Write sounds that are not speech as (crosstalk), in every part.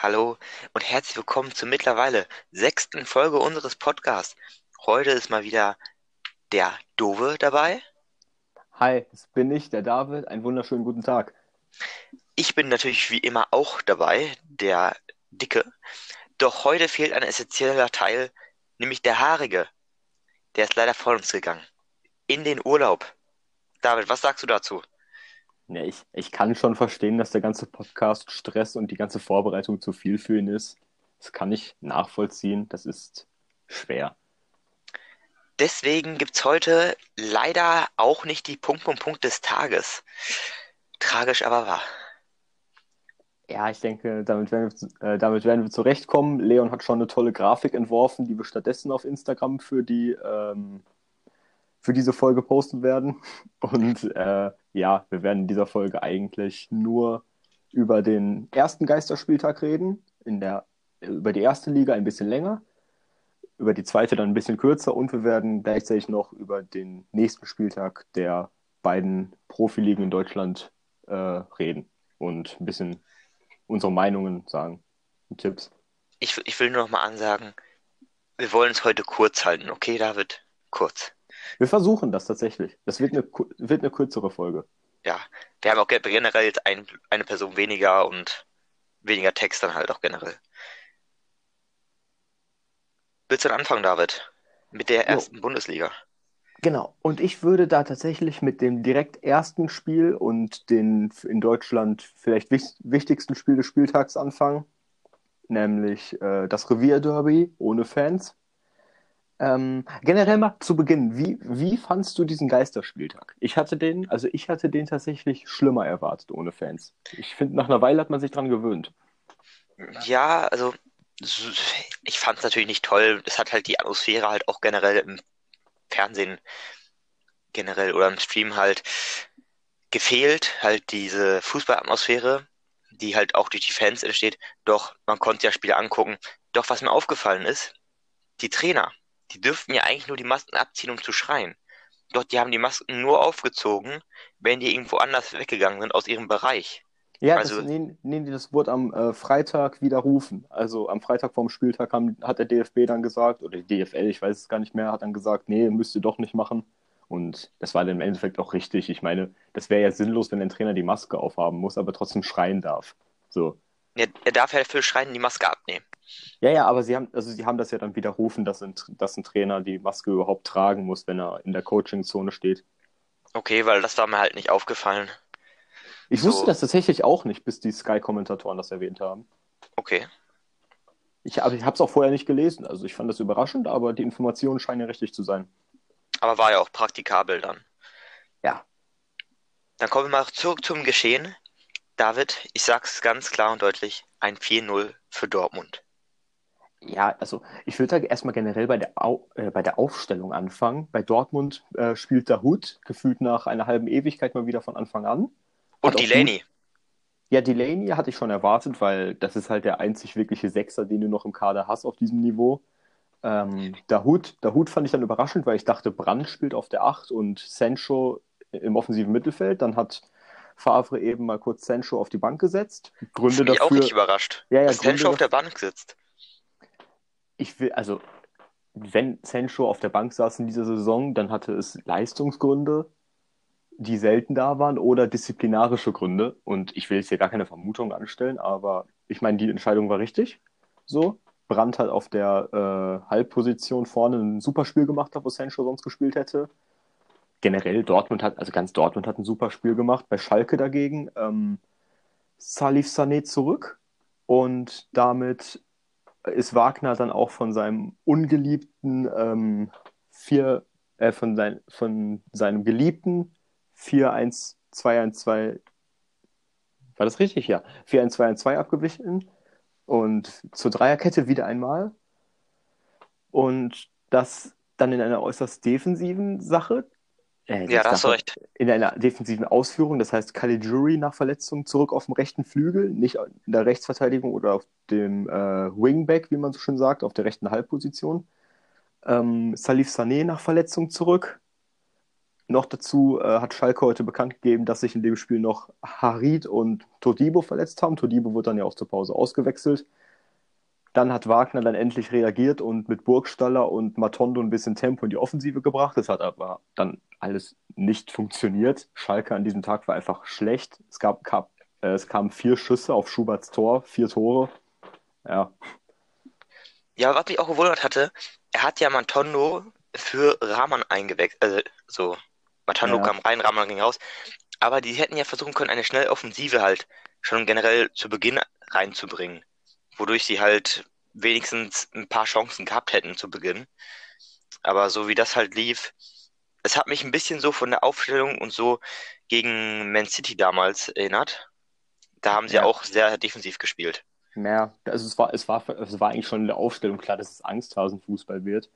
Hallo und herzlich willkommen zur mittlerweile sechsten Folge unseres Podcasts. Heute ist mal wieder der Dove dabei. Hi, das bin ich, der David. Einen wunderschönen guten Tag. Ich bin natürlich wie immer auch dabei, der Dicke. Doch heute fehlt ein essentieller Teil, nämlich der Haarige. Der ist leider vor uns gegangen. In den Urlaub. David, was sagst du dazu? Ja, ich, ich kann schon verstehen, dass der ganze Podcast Stress und die ganze Vorbereitung zu viel für ihn ist. Das kann ich nachvollziehen. Das ist schwer. Deswegen gibt es heute leider auch nicht die Punkt, Punkt, Punkt des Tages. Tragisch, aber wahr. Ja, ich denke, damit werden, wir, äh, damit werden wir zurechtkommen. Leon hat schon eine tolle Grafik entworfen, die wir stattdessen auf Instagram für die ähm, für diese Folge posten werden. Und äh, ja, wir werden in dieser Folge eigentlich nur über den ersten Geisterspieltag reden, in der, über die erste Liga ein bisschen länger, über die zweite dann ein bisschen kürzer und wir werden gleichzeitig noch über den nächsten Spieltag der beiden Profiligen in Deutschland äh, reden und ein bisschen unsere Meinungen sagen und Tipps. Ich, ich will nur noch mal ansagen, wir wollen es heute kurz halten, okay, David? Kurz. Wir versuchen das tatsächlich. Das wird eine, wird eine kürzere Folge. Ja, wir haben auch generell ein, eine Person weniger und weniger Text dann halt auch generell. Willst du dann anfangen, David? Mit der ersten jo. Bundesliga. Genau. Und ich würde da tatsächlich mit dem direkt ersten Spiel und den in Deutschland vielleicht wichtigsten Spiel des Spieltags anfangen, nämlich äh, das Revierderby ohne Fans. Ähm, generell mal zu Beginn, wie, wie fandst du diesen Geisterspieltag? Ich hatte den, also ich hatte den tatsächlich schlimmer erwartet ohne Fans. Ich finde, nach einer Weile hat man sich dran gewöhnt. Ja, also ich fand es natürlich nicht toll. Es hat halt die Atmosphäre halt auch generell im Fernsehen generell oder im Stream halt gefehlt. Halt diese Fußballatmosphäre, die halt auch durch die Fans entsteht. Doch man konnte ja Spiele angucken. Doch was mir aufgefallen ist, die Trainer, die dürften ja eigentlich nur die Masken abziehen, um zu schreien. Doch die haben die Masken nur aufgezogen, wenn die irgendwo anders weggegangen sind aus ihrem Bereich. Ja, also, das, nee, nee, das wurde am äh, Freitag widerrufen. Also am Freitag vorm Spieltag haben, hat der DFB dann gesagt, oder die DFL, ich weiß es gar nicht mehr, hat dann gesagt, nee, müsst ihr doch nicht machen. Und das war dann im Endeffekt auch richtig. Ich meine, das wäre ja sinnlos, wenn ein Trainer die Maske aufhaben muss, aber trotzdem schreien darf. So. Ja, er darf ja für Schreien die Maske abnehmen. Ja, ja, aber sie haben, also sie haben das ja dann widerrufen, dass ein, dass ein Trainer die Maske überhaupt tragen muss, wenn er in der Coaching-Zone steht. Okay, weil das war mir halt nicht aufgefallen. Ich so. wusste das tatsächlich auch nicht, bis die Sky-Kommentatoren das erwähnt haben. Okay. Ich, ich habe es auch vorher nicht gelesen, also ich fand das überraschend, aber die Informationen scheinen ja richtig zu sein. Aber war ja auch praktikabel dann. Ja. Dann kommen wir mal zurück zum Geschehen. David, ich sag's ganz klar und deutlich, ein 4-0 für Dortmund. Ja, also ich würde erstmal generell bei der, Au äh, bei der Aufstellung anfangen. Bei Dortmund äh, spielt der Hut gefühlt nach einer halben Ewigkeit mal wieder von Anfang an. Und Delaney. Ja, Delaney hatte ich schon erwartet, weil das ist halt der einzig wirkliche Sechser, den du noch im Kader hast auf diesem Niveau. Ähm, der, Hut, der Hut fand ich dann überraschend, weil ich dachte, Brand spielt auf der 8 und Sancho im offensiven Mittelfeld. Dann hat Favre eben mal kurz Sancho auf die Bank gesetzt. Gründe das dafür. auch nicht überrascht, ja, ja, dass Gründe Sancho auf der Bank sitzt ich will, also, wenn Sancho auf der Bank saß in dieser Saison, dann hatte es Leistungsgründe, die selten da waren, oder disziplinarische Gründe. Und ich will jetzt hier gar keine Vermutung anstellen, aber ich meine, die Entscheidung war richtig. So. Brandt hat auf der äh, Halbposition vorne ein super Spiel gemacht, wo Sancho sonst gespielt hätte. Generell, Dortmund hat, also ganz Dortmund hat ein super Spiel gemacht. Bei Schalke dagegen ähm, Salif Sané zurück und damit ist Wagner dann auch von seinem ungeliebten ähm, vier, äh, von, sein, von seinem geliebten 4-1-2-1-2, war das richtig? Ja, 4-1-2-1-2 abgewichen und zur Dreierkette wieder einmal. Und das dann in einer äußerst defensiven Sache, äh, ja, da hast du recht. In einer defensiven Ausführung, das heißt Caligiuri nach Verletzung zurück auf dem rechten Flügel, nicht in der Rechtsverteidigung oder auf dem äh, Wingback, wie man so schön sagt, auf der rechten Halbposition. Ähm, Salif Sané nach Verletzung zurück. Noch dazu äh, hat Schalke heute bekannt gegeben, dass sich in dem Spiel noch Harid und Todibo verletzt haben. Todibo wird dann ja auch zur Pause ausgewechselt. Dann hat Wagner dann endlich reagiert und mit Burgstaller und Matondo ein bisschen Tempo in die Offensive gebracht. Das hat aber dann alles nicht funktioniert. Schalke an diesem Tag war einfach schlecht. Es, gab, gab äh, es kamen vier Schüsse auf Schuberts Tor, vier Tore. Ja. Ja, was mich auch gewundert hatte, er hat ja Matondo für Rahman eingewechselt. Also, so, Matondo Ja. kam rein, Rahman ging raus. Aber die hätten ja versuchen können, eine schnelle Offensive halt schon generell zu Beginn reinzubringen. Wodurch sie halt wenigstens ein paar Chancen gehabt hätten zu Beginn. Aber so wie das halt lief, es hat mich ein bisschen so von der Aufstellung und so gegen Man City damals erinnert. Da haben sie Ja. auch sehr defensiv gespielt. Mehr. Also es war, es war, es war eigentlich schon in der Aufstellung klar, dass es Angsthasenfußball wird.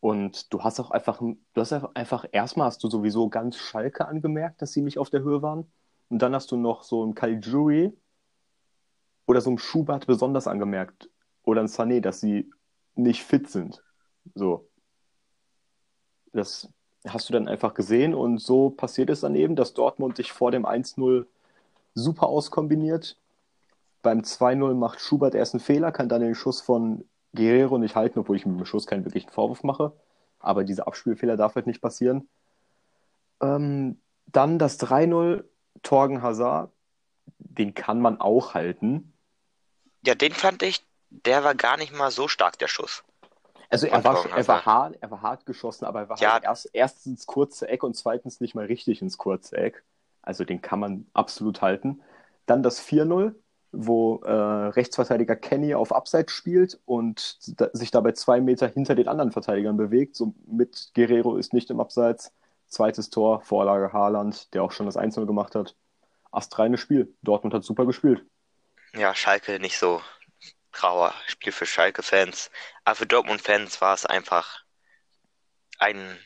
Und du hast auch einfach, du hast einfach, einfach erstmal hast du sowieso ganz Schalke angemerkt, dass sie nicht auf der Höhe waren. Und dann hast du noch so einen Caligiuri oder so einen Schubert besonders angemerkt. Oder einen Sané, dass sie nicht fit sind. So. Das hast du dann einfach gesehen und so passiert es dann eben, dass Dortmund sich vor dem 1-0 super auskombiniert. Beim 2-0 macht Schubert erst einen Fehler, kann dann den Schuss von Guerrero nicht halten, obwohl ich mit dem Schuss keinen wirklichen Vorwurf mache. Aber dieser Abspielfehler darf halt nicht passieren. Ähm, dann das 3-0, Torgen Hazard, den kann man auch halten. Ja, den fand ich, der war gar nicht mal so stark, der Schuss. Also er war, er war hart, er war hart geschossen, aber er war Ja. halt erst, erstens ins kurze Eck und zweitens nicht mal richtig ins kurze Eck. Also den kann man absolut halten. Dann das 4-0, wo äh, Rechtsverteidiger Kenny auf Abseits spielt und da, sich dabei zwei Meter hinter den anderen Verteidigern bewegt. Somit Guerrero ist nicht im Abseits. Zweites Tor, Vorlage Haaland, der auch schon das 1-0 gemacht hat. Astreines Spiel. Dortmund hat super gespielt. Ja, Schalke nicht so grauer Spiel für Schalke-Fans. Aber für Dortmund-Fans war es einfach ein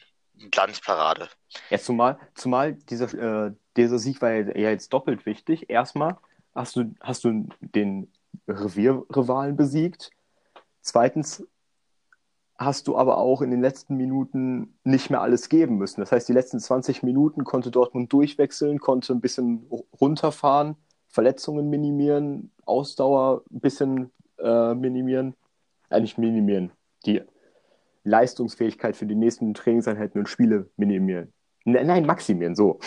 Glanzparade. Ja, zumal, zumal dieser, äh, dieser Sieg war ja, ja jetzt doppelt wichtig. Erstmal hast du, hast du den Revierrivalen besiegt. Zweitens hast du aber auch in den letzten Minuten nicht mehr alles geben müssen. Das heißt, die letzten 20 Minuten konnte Dortmund durchwechseln, konnte ein bisschen runterfahren, Verletzungen minimieren, Ausdauer ein bisschen äh, minimieren. Äh, nicht minimieren, die Leistungsfähigkeit für die nächsten Trainingseinheiten und Spiele minimieren. Nein, nein, maximieren, so.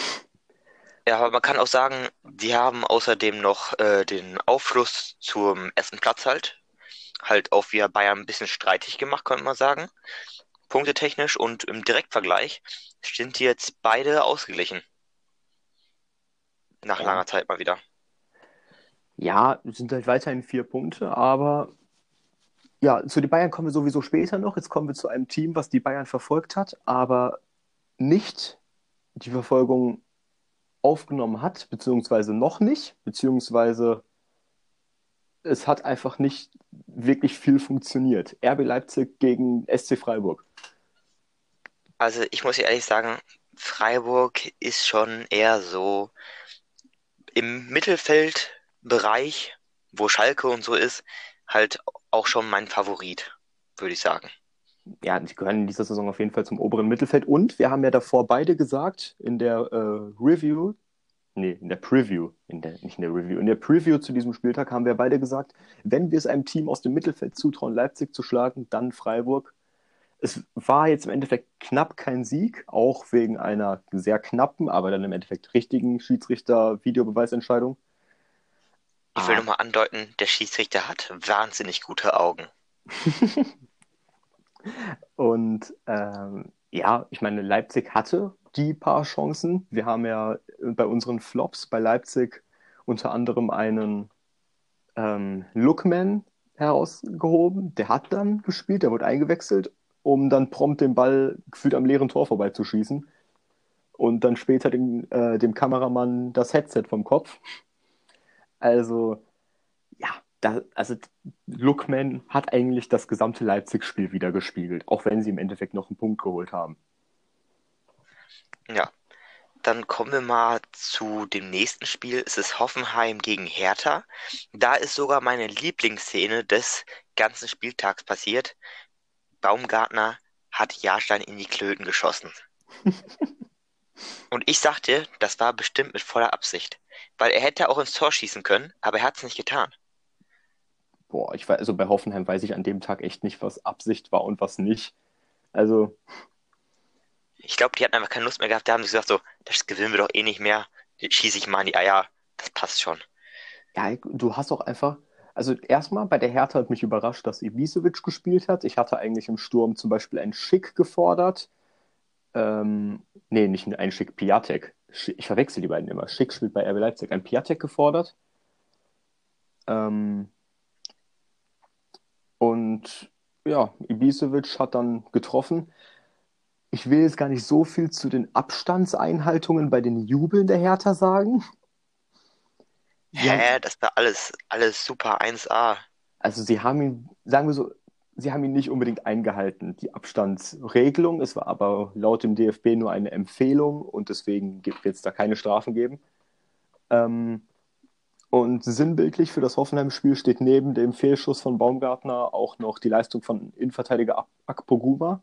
Ja, aber man kann auch sagen, die haben außerdem noch äh, den Aufschluss zum ersten Platz halt. Halt auch wieder Bayern ein bisschen streitig gemacht, könnte man sagen. Punktetechnisch und im Direktvergleich sind die jetzt beide ausgeglichen. Nach Ja. langer Zeit mal wieder. Ja, sind halt weiterhin vier Punkte, aber ja, zu den Bayern kommen wir sowieso später noch. Jetzt kommen wir zu einem Team, was die Bayern verfolgt hat, aber nicht die Verfolgung aufgenommen hat, beziehungsweise noch nicht, beziehungsweise es hat einfach nicht wirklich viel funktioniert. RB Leipzig gegen SC Freiburg. Also ich muss ehrlich sagen, Freiburg ist schon eher so im Mittelfeldbereich, wo Schalke und so ist, halt auch schon mein Favorit, würde ich sagen. Ja, die gehören in dieser Saison auf jeden Fall zum oberen Mittelfeld. Und wir haben ja davor beide gesagt, in der äh, Review, nee, in der Preview, in der, nicht in der Review, in der Preview zu diesem Spieltag haben wir beide gesagt, wenn wir es einem Team aus dem Mittelfeld zutrauen, Leipzig zu schlagen, dann Freiburg. Es war jetzt im Endeffekt knapp kein Sieg, auch wegen einer sehr knappen, aber dann im Endeffekt richtigen Schiedsrichter-Videobeweisentscheidung. Ich will Ah. nochmal andeuten, der Schiedsrichter hat wahnsinnig gute Augen. (laughs) Und ähm, ja, ich meine, Leipzig hatte die paar Chancen. Wir haben ja bei unseren Flops bei Leipzig unter anderem einen ähm, Lookman herausgehoben. Der hat dann gespielt, der wurde eingewechselt, um dann prompt den Ball gefühlt am leeren Tor vorbeizuschießen. Und dann später dem, äh, dem Kameramann das Headset vom Kopf. Also, ja, da, also Lookman hat eigentlich das gesamte Leipzig-Spiel wieder gespiegelt, auch wenn sie im Endeffekt noch einen Punkt geholt haben. Ja, dann kommen wir mal zu dem nächsten Spiel. Es ist Hoffenheim gegen Hertha. Da ist sogar meine Lieblingsszene des ganzen Spieltags passiert. Baumgartner hat Jahrstein in die Klöten geschossen. (laughs) Und ich sag dir, das war bestimmt mit voller Absicht. Weil er hätte auch ins Tor schießen können, aber er hat es nicht getan. Boah, ich weiß, also bei Hoffenheim weiß ich an dem Tag echt nicht, was Absicht war und was nicht. Also, Ich glaube, die hatten einfach keine Lust mehr gehabt. Da haben sie gesagt, so, das gewinnen wir doch eh nicht mehr. Schieße ich mal in die Eier. Das passt schon. ja, du hast auch einfach, also erstmal bei der Hertha hat mich überrascht, dass Ibisevic gespielt hat. Ich hatte eigentlich im Sturm zum Beispiel einen Schick gefordert. Ähm, nee, nicht einen Schick, Piatek. Ich verwechsel die beiden immer. Schick spielt bei RB Leipzig. Ein Piatek gefordert. Ähm, und ja, Ibisevic hat dann getroffen. Ich will jetzt gar nicht so viel zu den Abstandseinhaltungen bei den Jubeln der Hertha sagen. Haben, Hä? Das war alles, alles super 1A. also sie haben ihn, sagen wir so, sie haben ihn nicht unbedingt eingehalten, die Abstandsregelung. Es war aber laut dem DFB nur eine Empfehlung und deswegen wird es da keine Strafen geben. Ähm, und sinnbildlich für das Hoffenheim-Spiel steht neben dem Fehlschuss von Baumgartner auch noch die Leistung von Innenverteidiger Ak- Akpoguma.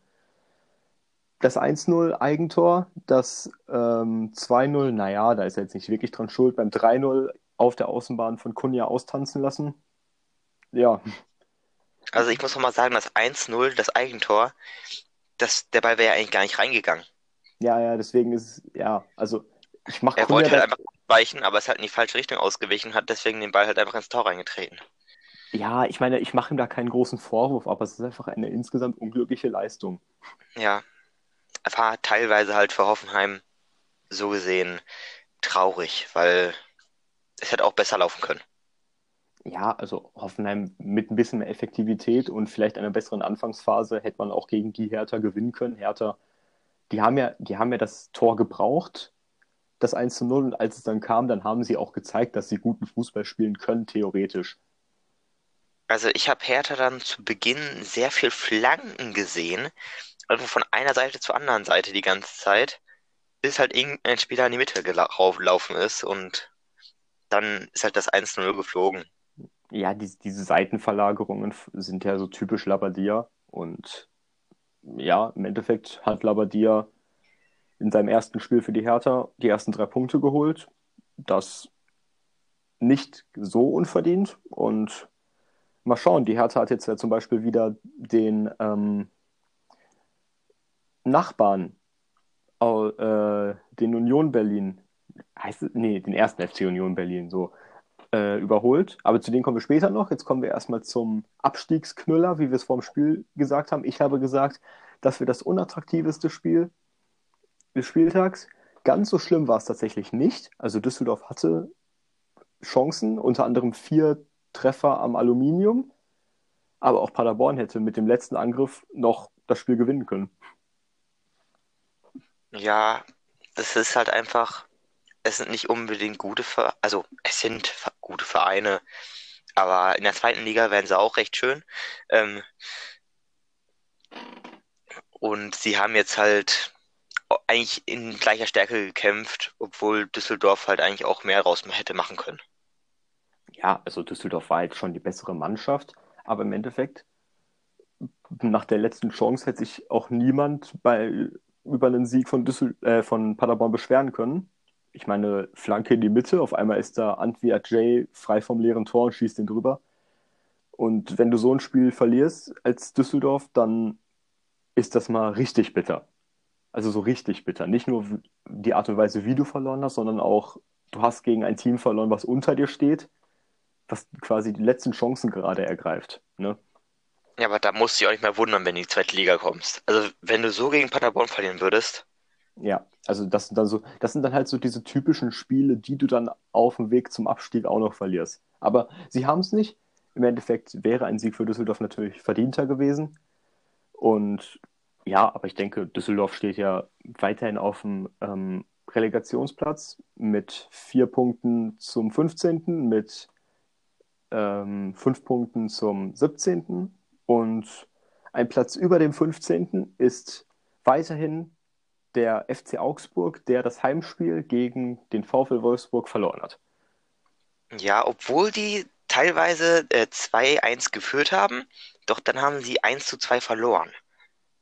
Das 1-0 Eigentor, das ähm, 2-0, naja, da ist er jetzt nicht wirklich dran schuld, beim 3-0 auf der Außenbahn von Kunja austanzen lassen. Ja, Also ich muss noch mal sagen, das 1-0, das Eigentor, das, der Ball wäre ja eigentlich gar nicht reingegangen. ja, ja, deswegen ist es, ja, also ich mache Er wollte halt einfach weichen, aber ist halt in die falsche Richtung ausgewichen, hat deswegen den Ball halt einfach ins Tor reingetreten. ja, ich meine, ich mache ihm da keinen großen Vorwurf, aber es ist einfach eine insgesamt unglückliche Leistung. Ja, war teilweise halt für Hoffenheim so gesehen traurig, weil es hätte auch besser laufen können. Ja, also Hoffenheim mit ein bisschen mehr Effektivität und vielleicht einer besseren Anfangsphase hätte man auch gegen die Hertha gewinnen können. Hertha, die haben ja, die haben ja das Tor gebraucht, das 1 zu 0, und als es dann kam, dann haben sie auch gezeigt, dass sie guten Fußball spielen können, theoretisch. Also ich habe Hertha dann zu Beginn sehr viel Flanken gesehen, einfach von einer Seite zur anderen Seite die ganze Zeit, bis halt irgendein Spieler in die Mitte gelaufen ist und dann ist halt das 1-0 geflogen. Ja, die, diese Seitenverlagerungen sind ja so typisch Labadia. Und ja, im Endeffekt hat Labadia in seinem ersten Spiel für die Hertha die ersten drei Punkte geholt. Das nicht so unverdient. Und mal schauen, die Hertha hat jetzt ja zum Beispiel wieder den ähm, Nachbarn, äh, den Union Berlin, heißt es, nee, den ersten FC Union Berlin, so äh, überholt. Aber zu denen kommen wir später noch. Jetzt kommen wir erstmal zum Abstiegsknüller, wie wir es vor dem Spiel gesagt haben. Ich habe gesagt, dass wir das unattraktivste Spiel des Spieltags. Ganz so schlimm war es tatsächlich nicht. Also Düsseldorf hatte Chancen, unter anderem vier Treffer am Aluminium. Aber auch Paderborn hätte mit dem letzten Angriff noch das Spiel gewinnen können. Ja, das ist halt einfach, es sind nicht unbedingt gute Vereine, also es sind gute Vereine, aber in der zweiten Liga wären sie auch recht schön. Ähm, und sie haben jetzt halt eigentlich in gleicher Stärke gekämpft, obwohl Düsseldorf halt eigentlich auch mehr raus hätte machen können. Ja, also Düsseldorf war jetzt schon die bessere Mannschaft, aber im Endeffekt, nach der letzten Chance hätte sich auch niemand bei, über einen Sieg von, Düssel, äh, von Paderborn beschweren können. Ich meine, Flanke in die Mitte, auf einmal ist da Antwi Ajay frei vom leeren Tor und schießt den drüber. Und wenn du so ein Spiel verlierst als Düsseldorf, dann ist das mal richtig bitter. Also so richtig bitter. Nicht nur die Art und Weise, wie du verloren hast, sondern auch, du hast gegen ein Team verloren, was unter dir steht, was quasi die letzten Chancen gerade ergreift. Ne? Ja, aber da musst du dich auch nicht mehr wundern, wenn du in die zweite Liga kommst. Also, wenn du so gegen Paderborn verlieren würdest, Ja, also das sind dann so, das sind dann halt so diese typischen Spiele, die du dann auf dem Weg zum Abstieg auch noch verlierst. Aber sie haben es nicht. Im Endeffekt wäre ein Sieg für Düsseldorf natürlich verdienter gewesen. Und ja, aber ich denke, Düsseldorf steht ja weiterhin auf dem ähm, Relegationsplatz mit vier Punkten zum 15., mit ähm, fünf Punkten zum 17. Und ein Platz über dem 15. ist weiterhin der FC Augsburg, der das Heimspiel gegen den VfL Wolfsburg verloren hat. ja, obwohl die teilweise äh, 2-1 geführt haben, doch dann haben sie 1 zu 2 verloren.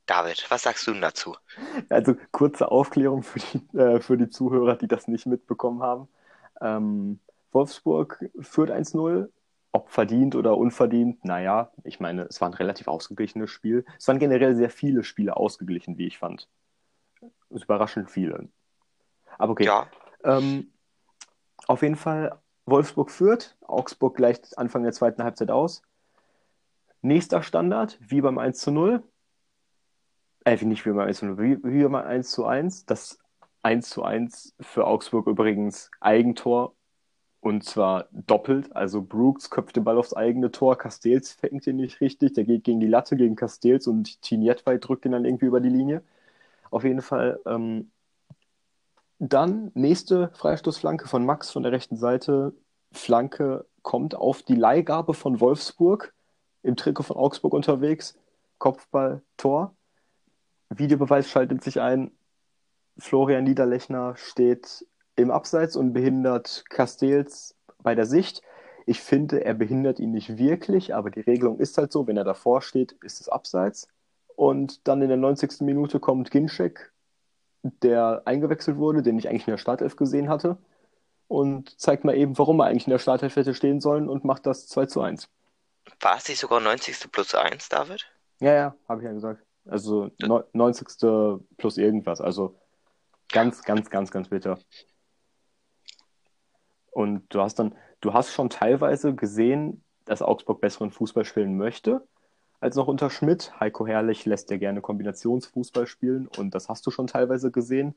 David, was sagst du denn dazu? Also kurze Aufklärung für die, äh, für die Zuhörer, die das nicht mitbekommen haben. Ähm, Wolfsburg führt 1-0. Ob verdient oder unverdient, naja, ich meine, es war ein relativ ausgeglichenes Spiel. Es waren generell sehr viele Spiele ausgeglichen, wie ich fand. Überraschend viele. Aber okay. Ja, Ähm, auf jeden Fall, Wolfsburg führt, Augsburg gleicht Anfang der zweiten Halbzeit aus. Nächster Standard, wie beim 1 zu 0. Äh, nicht wie beim 1 zu 0, wie, wie beim 1 zu 1. Das 1 zu 1 für Augsburg übrigens Eigentor und zwar doppelt. Also Brooks köpft den Ball aufs eigene Tor, Castells fängt ihn nicht richtig, der geht gegen die Latte gegen Castells und Tinietwei drückt ihn dann irgendwie über die Linie. Auf jeden Fall ähm, dann nächste Freistoßflanke von Max von der rechten Seite. Flanke kommt auf die Leihgabe von Wolfsburg im Trikot von Augsburg unterwegs. Kopfball, Tor. Videobeweis schaltet sich ein. Florian Niederlechner steht im Abseits und behindert Castells bei der Sicht. Ich finde, er behindert ihn nicht wirklich, aber die Regelung ist halt so, wenn er davor steht, ist es Abseits. Und dann in der 90. Minute kommt Ginczek, der eingewechselt wurde, den ich eigentlich in der Startelf gesehen hatte, und zeigt mal eben, warum er eigentlich in der Startelf hätte stehen sollen und macht das 2 zu 1. war es nicht sogar 90. plus 1, David? Ja, ja, habe ich ja gesagt. Also neu- 90. plus irgendwas. Also ganz, ganz, ganz, ganz bitter. Und du hast dann, du hast schon teilweise gesehen, dass Augsburg besseren Fußball spielen möchte als noch unter Schmidt. Heiko Herrlich lässt ja gerne Kombinationsfußball spielen und das hast du schon teilweise gesehen.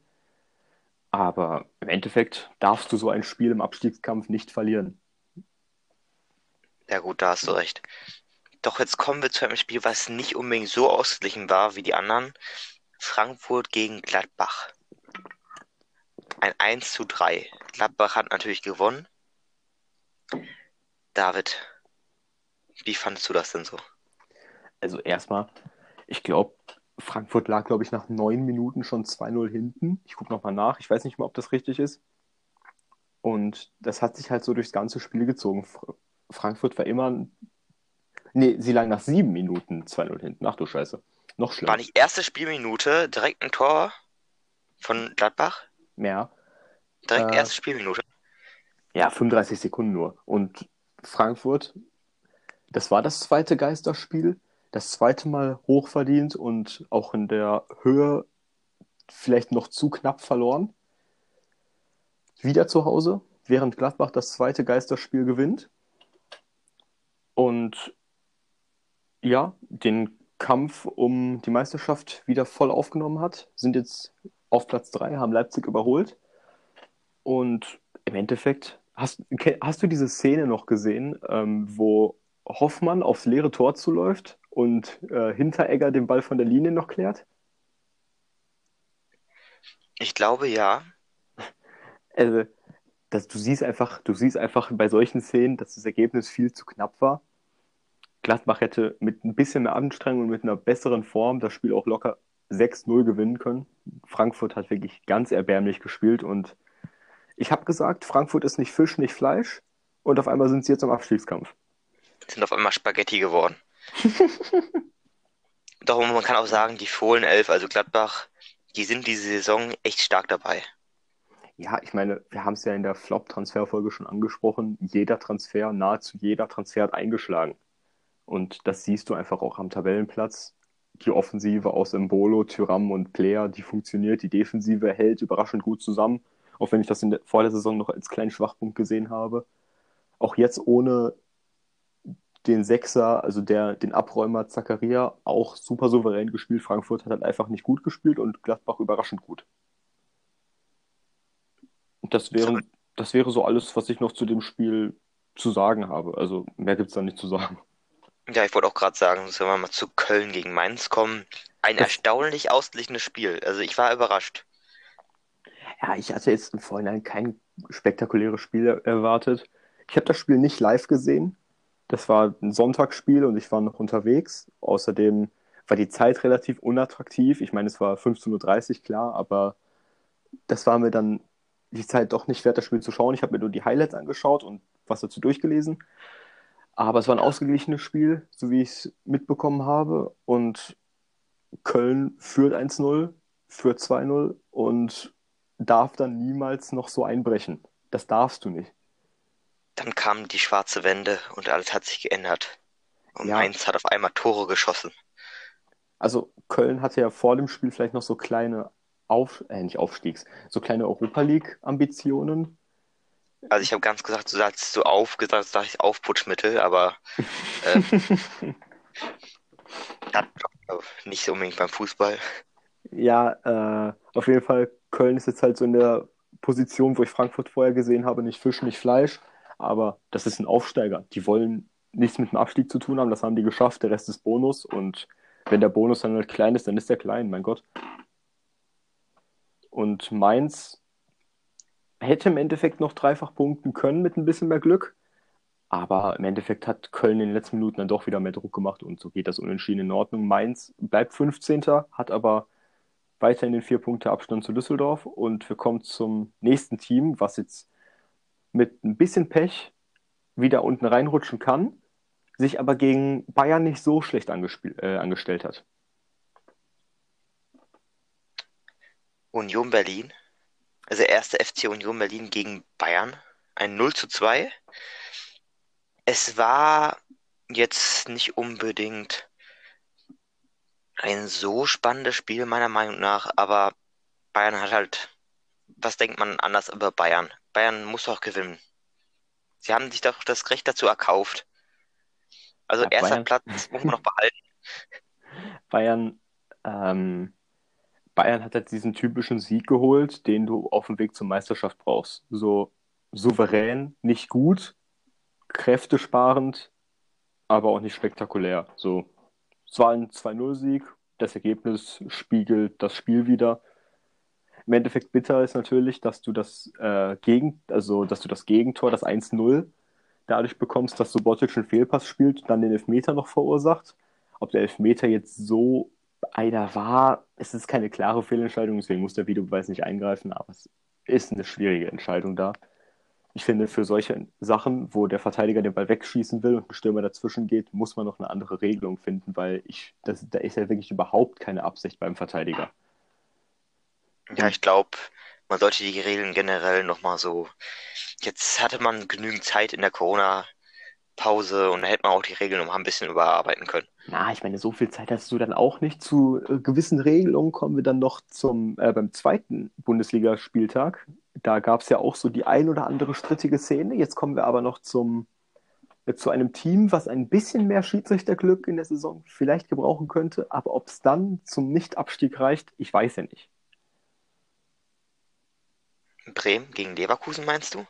Aber im Endeffekt darfst du so ein Spiel im Abstiegskampf nicht verlieren. Ja gut, da hast du recht. Doch jetzt kommen wir zu einem Spiel, was nicht unbedingt so ausgeglichen war wie die anderen. Frankfurt gegen Gladbach. Ein 1 zu 3. Gladbach hat natürlich gewonnen. David, wie fandest du das denn so? Also erstmal, ich glaube, Frankfurt lag, glaube ich, nach neun Minuten schon 2-0 hinten. Ich gucke nochmal nach. Ich weiß nicht mal, ob das richtig ist. Und das hat sich halt so durchs ganze Spiel gezogen. Fr- Frankfurt war immer. Nee, sie lagen nach sieben Minuten 2-0 hinten. Ach du Scheiße. Noch War schlimmer. nicht erste Spielminute direkt ein Tor von Gladbach? Mehr. Direkt Äh, erste Spielminute. Ja, 35 Sekunden nur. Und Frankfurt, das war das zweite Geisterspiel. Das zweite Mal hochverdient und auch in der Höhe vielleicht noch zu knapp verloren. Wieder zu Hause, während Gladbach das zweite Geisterspiel gewinnt. Und ja, den Kampf um die Meisterschaft wieder voll aufgenommen hat. Sind jetzt auf Platz 3, haben Leipzig überholt. Und im Endeffekt, hast, hast du diese Szene noch gesehen, ähm, wo Hoffmann aufs leere Tor zuläuft und äh, Hinteregger den Ball von der Linie noch klärt? Ich glaube ja. Also, das, du siehst einfach, du siehst einfach bei solchen Szenen, dass das Ergebnis viel zu knapp war. Gladbach hätte mit ein bisschen mehr Anstrengung und mit einer besseren Form das Spiel auch locker 6-0 gewinnen können. Frankfurt hat wirklich ganz erbärmlich gespielt und ich habe gesagt, Frankfurt ist nicht Fisch, nicht Fleisch und auf einmal sind sie jetzt im Abstiegskampf. Sind auf einmal Spaghetti geworden. (laughs) Doch man kann auch sagen, die Fohlenelf, also Gladbach, die sind diese Saison echt stark dabei. Ja, ich meine, wir haben es ja in der Flop-Transferfolge schon angesprochen. Jeder Transfer, nahezu jeder Transfer hat eingeschlagen. Und das siehst du einfach auch am Tabellenplatz. Die Offensive aus Embolo, Tyram und Player, die funktioniert. Die Defensive hält überraschend gut zusammen. Auch wenn ich das in der, vor der Saison noch als kleinen Schwachpunkt gesehen habe. Auch jetzt ohne den Sechser, also der, den Abräumer Zakaria, auch super souverän gespielt. Frankfurt hat halt einfach nicht gut gespielt und Gladbach überraschend gut. Das wäre, das wäre so alles, was ich noch zu dem Spiel zu sagen habe. Also mehr gibt es da nicht zu sagen. Ja, ich wollte auch gerade sagen, sollen wir mal zu Köln gegen Mainz kommen. Ein Das- erstaunlich ausgeglichenes Spiel. Also ich war überrascht. Ja, ich hatte jetzt im Vorhinein kein spektakuläres Spiel er- erwartet. Ich habe das Spiel nicht live gesehen. Das war ein Sonntagsspiel und ich war noch unterwegs. Außerdem war die Zeit relativ unattraktiv. Ich meine, es war 15.30 Uhr, klar, aber das war mir dann die Zeit doch nicht wert, das Spiel zu schauen. Ich habe mir nur die Highlights angeschaut und was dazu durchgelesen. Aber es war ein ausgeglichenes Spiel, so wie ich es mitbekommen habe. Und Köln führt 1-0, führt 2-0 und darf dann niemals noch so einbrechen. Das darfst du nicht. Dann kam die schwarze Wende und alles hat sich geändert. Und Ja. Mainz hat auf einmal Tore geschossen. Also Köln hatte ja vor dem Spiel vielleicht noch so kleine Auf, äh, nicht Aufstiegs, so kleine Europa League-Ambitionen. Also ich habe ganz gesagt, du sagst so auf, gesagt, sag ich Aufputschmittel, aber (laughs) ähm, das nicht so unbedingt beim Fußball. Ja, äh, auf jeden Fall, Köln ist jetzt halt so in der Position, wo ich Frankfurt vorher gesehen habe, nicht Fisch, nicht Fleisch, aber das ist ein Aufsteiger. Die wollen nichts mit dem Abstieg zu tun haben, das haben die geschafft, der Rest ist Bonus und wenn der Bonus dann halt klein ist, dann ist der klein, mein Gott. Und Mainz hätte im Endeffekt noch dreifach punkten können mit ein bisschen mehr Glück, aber im Endeffekt hat Köln in den letzten Minuten dann doch wieder mehr Druck gemacht und so geht das unentschieden in Ordnung. Mainz bleibt 15., hat aber weiterhin den vier Punkte Abstand zu Düsseldorf und wir kommen zum nächsten Team, was jetzt mit ein bisschen Pech wieder unten reinrutschen kann, sich aber gegen Bayern nicht so schlecht äh, angestellt hat. Union Berlin, also erste FC Union Berlin gegen Bayern, ein 0 zu 2. Es war jetzt nicht unbedingt ein so spannendes Spiel, meiner Meinung nach, aber Bayern hat halt, was denkt man anders über Bayern? Bayern muss doch gewinnen. Sie haben sich doch das Recht dazu erkauft. Also Ja, erster Bayern- Platz muss man noch behalten. (laughs) Bayern, ähm, Bayern hat jetzt diesen typischen Sieg geholt, den du auf dem Weg zur Meisterschaft brauchst. So souverän, nicht gut, kräftesparend, aber auch nicht spektakulär. So, es war ein 2-0-Sieg, das Ergebnis spiegelt das Spiel wieder. Im Endeffekt bitter ist natürlich, dass du das äh, Gegen, also dass du das Gegentor, das 1-0, dadurch bekommst, dass Subotic einen Fehlpass spielt und dann den Elfmeter noch verursacht. Ob der Elfmeter jetzt so einer war, es ist keine klare Fehlentscheidung, deswegen muss der Videobeweis nicht eingreifen, aber es ist eine schwierige Entscheidung da. Ich finde, für solche Sachen, wo der Verteidiger den Ball wegschießen will und ein Stürmer dazwischen geht, muss man noch eine andere Regelung finden, weil ich, das, da ist ja wirklich überhaupt keine Absicht beim Verteidiger. Ja, ich glaube, man sollte die Regeln generell nochmal so. Jetzt hatte man genügend Zeit in der Corona-Pause und da hätte man auch die Regeln noch mal ein bisschen überarbeiten können. Na, ich meine, so viel Zeit hast du dann auch nicht. Zu äh, gewissen Regelungen kommen wir dann noch zum, äh, beim zweiten Bundesligaspieltag. Da gab es ja auch so die ein oder andere strittige Szene. Jetzt kommen wir aber noch zum, äh, zu einem Team, was ein bisschen mehr Schiedsrichterglück in der Saison vielleicht gebrauchen könnte. Aber ob es dann zum Nichtabstieg reicht, ich weiß ja nicht. Bremen gegen Leverkusen, meinst du?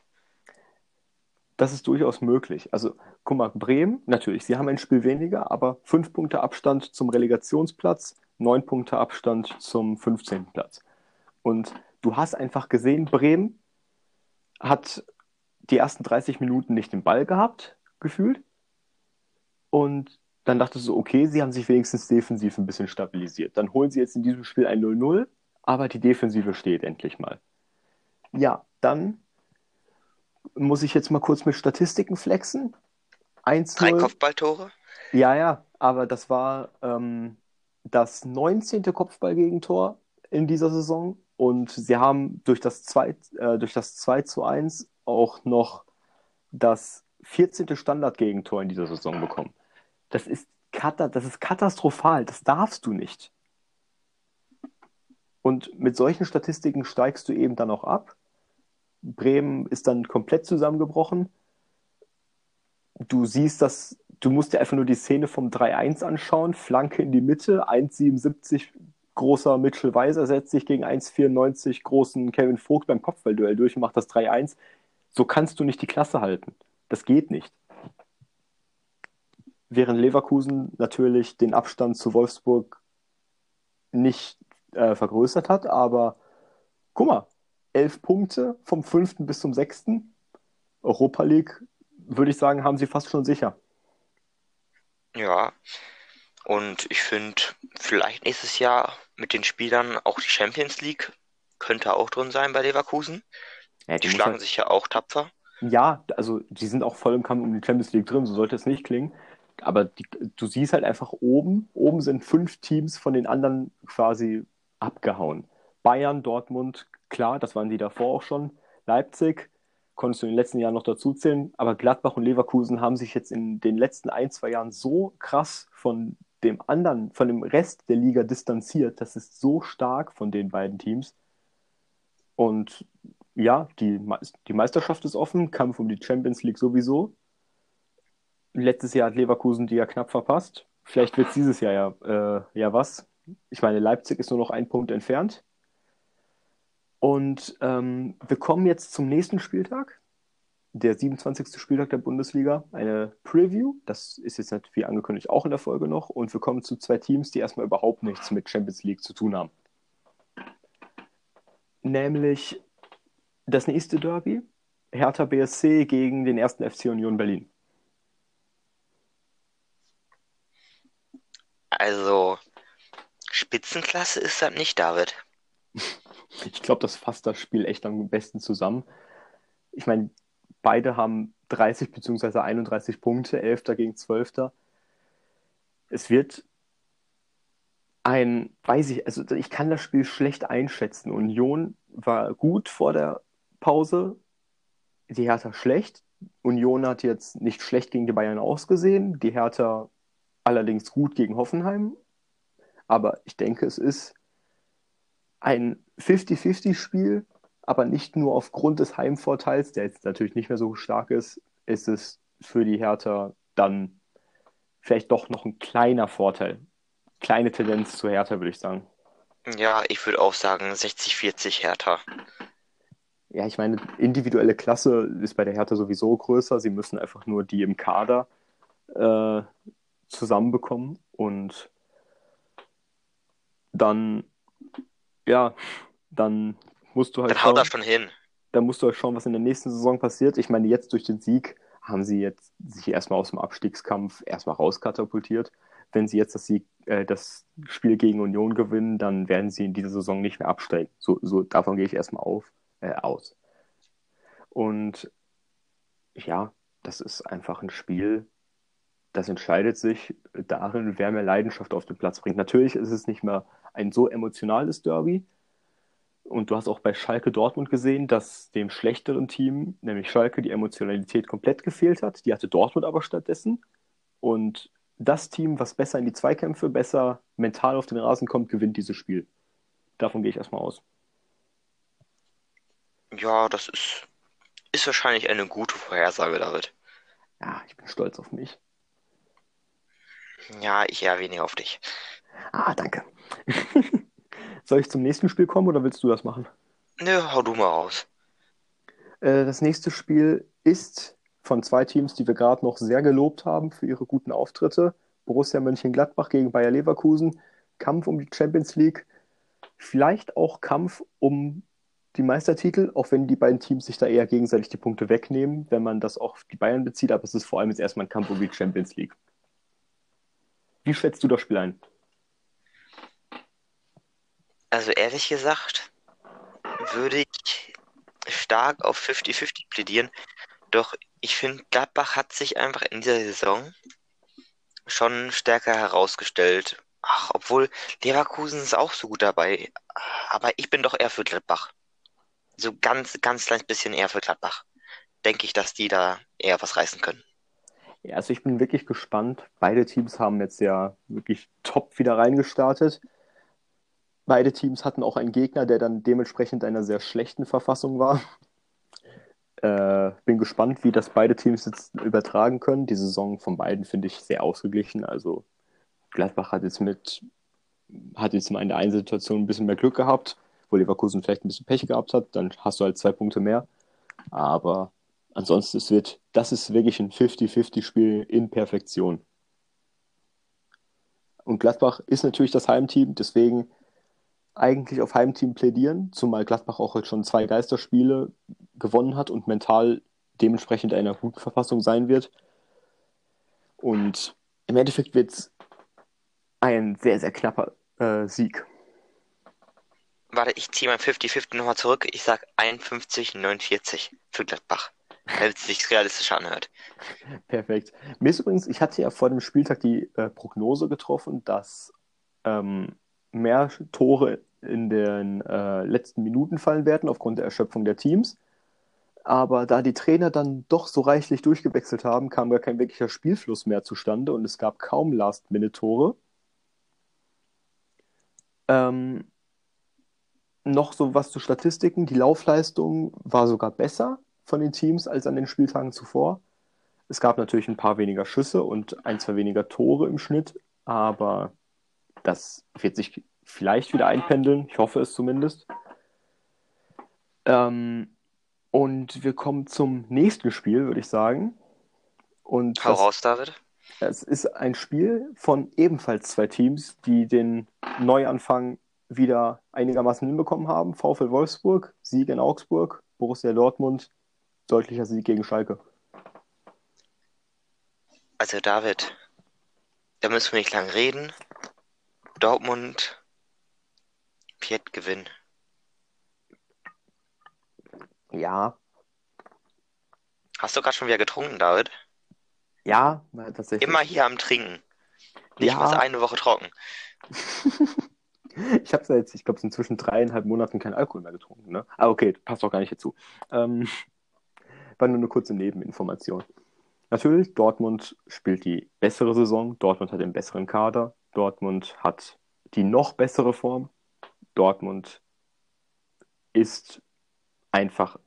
Das ist durchaus möglich. Also, guck mal, Bremen, natürlich, sie haben ein Spiel weniger, aber fünf Punkte Abstand zum Relegationsplatz, neun Punkte Abstand zum 15. Platz. Und du hast einfach gesehen, Bremen hat die ersten 30 Minuten nicht den Ball gehabt, gefühlt. Und dann dachtest du, okay, sie haben sich wenigstens defensiv ein bisschen stabilisiert. Dann holen sie jetzt in diesem Spiel ein 0-0, aber die Defensive steht endlich mal. Ja, dann muss ich jetzt mal kurz mit Statistiken flexen. 1-0. Drei Kopfballtore? Ja, ja, aber das war ähm, das 19. Kopfballgegentor in dieser Saison und sie haben durch das 2, äh, durch das 2 zu 1 auch noch das 14. Standardgegentor in dieser Saison bekommen. Das ist, kata das ist katastrophal, das darfst du nicht. Und mit solchen Statistiken steigst du eben dann auch ab. Bremen ist dann komplett zusammengebrochen. Du siehst das, du musst dir einfach nur die Szene vom 3-1 anschauen, Flanke in die Mitte, 1,77 großer Mitchell Weiser setzt sich gegen 1,94 großen Kevin Vogt beim Kopfballduell durch und macht das 3-1. So kannst du nicht die Klasse halten. Das geht nicht. Während Leverkusen natürlich den Abstand zu Wolfsburg nicht äh, vergrößert hat, aber guck mal, elf Punkte vom fünften bis zum sechsten. Europa League, würde ich sagen, haben sie fast schon sicher. Ja. Und ich finde, vielleicht nächstes Jahr mit den Spielern auch die Champions League könnte auch drin sein bei Leverkusen. Ja, Die muss schlagen halt- sich ja auch tapfer. Ja, also die sind auch voll im Kampf um die Champions League drin, so sollte es nicht klingen. aber die, du siehst halt einfach oben, oben sind fünf Teams von den anderen quasi abgehauen. Bayern, Dortmund, klar, das waren die davor auch schon. Leipzig, konntest du in den letzten Jahren noch dazu zählen, aber Gladbach und Leverkusen haben sich jetzt in den letzten ein, zwei Jahren so krass von dem anderen, von dem Rest der Liga distanziert. Das ist so stark von den beiden Teams. Und ja, die, die Meisterschaft ist offen, Kampf um die Champions League sowieso. Letztes Jahr hat Leverkusen die ja knapp verpasst. Vielleicht wird es dieses Jahr ja, äh, ja was. Ich meine, Leipzig ist nur noch ein Punkt entfernt. Und ähm, wir kommen jetzt zum nächsten Spieltag, der 27. Spieltag der Bundesliga. Eine Preview, das ist jetzt nicht wie angekündigt auch in der Folge noch. Und wir kommen zu zwei Teams, die erstmal überhaupt nichts mit Champions League zu tun haben. Nämlich das nächste Derby, Hertha BSC gegen den ersten FC Union Berlin. Also, Spitzenklasse ist das nicht, David. (laughs) Ich glaube, das fasst das Spiel echt am besten zusammen. Ich meine, beide haben 30 bzw. 31 Punkte, 11. gegen 12. Es wird ein, weiß ich, also ich kann das Spiel schlecht einschätzen. Union war gut vor der Pause, die Hertha schlecht. Union hat jetzt nicht schlecht gegen die Bayern ausgesehen, die Hertha allerdings gut gegen Hoffenheim. Aber ich denke, es ist ein 50-50-Spiel, aber nicht nur aufgrund des Heimvorteils, der jetzt natürlich nicht mehr so stark ist, ist es für die Hertha dann vielleicht doch noch ein kleiner Vorteil. Kleine Tendenz zu Hertha, würde ich sagen. Ja, ich würde auch sagen 60-40 Hertha. Ja, ich meine, individuelle Klasse ist bei der Hertha sowieso größer. Sie müssen einfach nur die im Kader äh, zusammenbekommen und dann, ja, dann musst du halt. Dann schauen, haut das schon hin. Dann musst du halt schauen, was in der nächsten Saison passiert. Ich meine, jetzt durch den Sieg haben sie jetzt sich erstmal aus dem Abstiegskampf erstmal rauskatapultiert. Wenn sie jetzt das, Sieg, äh, das Spiel gegen Union gewinnen, dann werden sie in dieser Saison nicht mehr absteigen. So, so davon gehe ich erstmal auf, äh, aus. Und ja, das ist einfach ein Spiel, das entscheidet sich darin, wer mehr Leidenschaft auf den Platz bringt. Natürlich ist es nicht mehr ein so emotionales Derby. Und du hast auch bei Schalke Dortmund gesehen, dass dem schlechteren Team, nämlich Schalke, die Emotionalität komplett gefehlt hat. Die hatte Dortmund aber stattdessen. Und das Team, was besser in die Zweikämpfe, besser mental auf den Rasen kommt, gewinnt dieses Spiel. Davon gehe ich erstmal aus. Ja, das ist, ist wahrscheinlich eine gute Vorhersage, David. Ja, ich bin stolz auf mich. Ja, ich eher weniger auf dich. Ah, danke. (laughs) Soll ich zum nächsten Spiel kommen oder willst du das machen? Nö, hau du mal raus. Äh, das nächste Spiel ist von zwei Teams, die wir gerade noch sehr gelobt haben für ihre guten Auftritte. Borussia Mönchengladbach gegen Bayer Leverkusen. Kampf um die Champions League. Vielleicht auch Kampf um die Meistertitel, auch wenn die beiden Teams sich da eher gegenseitig die Punkte wegnehmen, wenn man das auch auf die Bayern bezieht. Aber es ist vor allem jetzt erstmal ein Kampf um die Champions League. Wie schätzt du das Spiel ein? Also ehrlich gesagt, würde ich stark auf 50-50 plädieren. Doch ich finde, Gladbach hat sich einfach in dieser Saison schon stärker herausgestellt. Ach, obwohl Leverkusen ist auch so gut dabei. Aber ich bin doch eher für Gladbach. So ganz, ganz kleines bisschen eher für Gladbach. Denke ich, dass die da eher was reißen können. Ja, also ich bin wirklich gespannt. Beide Teams haben jetzt ja wirklich top wieder reingestartet. Beide Teams hatten auch einen Gegner, der dann dementsprechend in einer sehr schlechten Verfassung war. Äh, bin gespannt, wie das beide Teams jetzt übertragen können. Die Saison von beiden finde ich sehr ausgeglichen. Also Gladbach hat jetzt mit hat jetzt mal in der einen Situation ein bisschen mehr Glück gehabt, wo Leverkusen vielleicht ein bisschen Pech gehabt hat, dann hast du halt zwei Punkte mehr. Aber Ansonsten es wird, das ist wirklich ein 50-50-Spiel in Perfektion. Und Gladbach ist natürlich das Heimteam, deswegen eigentlich auf Heimteam plädieren, zumal Gladbach auch heute schon zwei Geisterspiele gewonnen hat und mental dementsprechend in einer guten Verfassung sein wird. Und im Endeffekt wird es ein sehr, sehr knapper äh, Sieg. Warte, ich ziehe mein 50-50 nochmal zurück. Ich sage 51-49 für Gladbach. Damit es sich realistisch anhört. Perfekt. Mir ist übrigens, ich hatte ja vor dem Spieltag die äh, Prognose getroffen, dass ähm, mehr Tore in den äh, letzten Minuten fallen werden aufgrund der Erschöpfung der Teams. Aber da die Trainer dann doch so reichlich durchgewechselt haben, kam gar kein wirklicher Spielfluss mehr zustande und es gab kaum Last-Minute-Tore. Ähm, noch so was zu Statistiken. Die Laufleistung war sogar besser von den Teams als an den Spieltagen zuvor. Es gab natürlich ein paar weniger Schüsse und ein, zwei weniger Tore im Schnitt, aber das wird sich vielleicht wieder einpendeln. Ich hoffe es zumindest. Ähm, und wir kommen zum nächsten Spiel, würde ich sagen. Und Hau raus, David. Es ist ein Spiel von ebenfalls zwei Teams, die den Neuanfang wieder einigermaßen hinbekommen haben. VfL Wolfsburg, Sieg in Augsburg, Borussia Dortmund, deutlicher Sieg gegen Schalke. Also David, da müssen wir nicht lang reden. Dortmund wird gewinnen. Ja. Hast du gerade schon wieder getrunken, David? Ja, tatsächlich. Immer hier am Trinken. Nicht ja. mal eine Woche trocken. (laughs) ich habe seit, ich glaube, inzwischen dreieinhalb Monaten keinen Alkohol mehr getrunken. Ne? Aber okay, passt auch gar nicht dazu. Ähm, war nur eine kurze Nebeninformation. Natürlich, Dortmund spielt die bessere Saison. Dortmund hat den besseren Kader. Dortmund hat die noch bessere Form. Dortmund ist einfach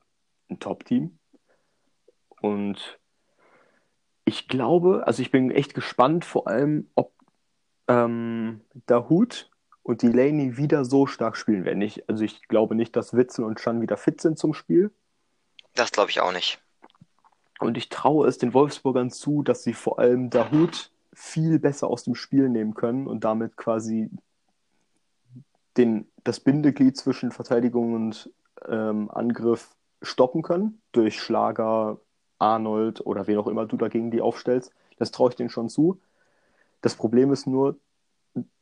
ein Top-Team. Und ich glaube, also ich bin echt gespannt, vor allem, ob ähm, Dahut und Delaney wieder so stark spielen werden. Ich, also ich glaube nicht, dass Witzel und Chan wieder fit sind zum Spiel. Das glaube ich auch nicht. Und ich traue es den Wolfsburgern zu, dass sie vor allem Dahut viel besser aus dem Spiel nehmen können und damit quasi den, das Bindeglied zwischen Verteidigung und ähm, Angriff stoppen können durch Schlager, Arnold oder wen auch immer du dagegen die aufstellst. Das traue ich denen schon zu. Das Problem ist nur,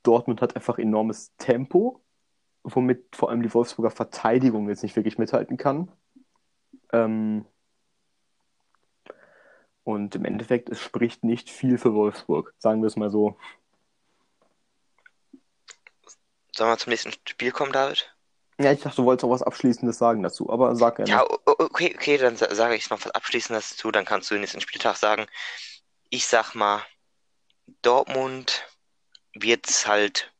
Dortmund hat einfach enormes Tempo, womit vor allem die Wolfsburger Verteidigung jetzt nicht wirklich mithalten kann. Ähm, und im Endeffekt, es spricht nicht viel für Wolfsburg, sagen wir es mal so. Sollen wir zum nächsten Spiel kommen, David? Ja, ich dachte, du wolltest auch was Abschließendes sagen dazu, aber sag gerne. Ja, okay, okay, dann sage ich noch was Abschließendes dazu, dann kannst du den nächsten Spieltag sagen. Ich sag mal, Dortmund wird es halt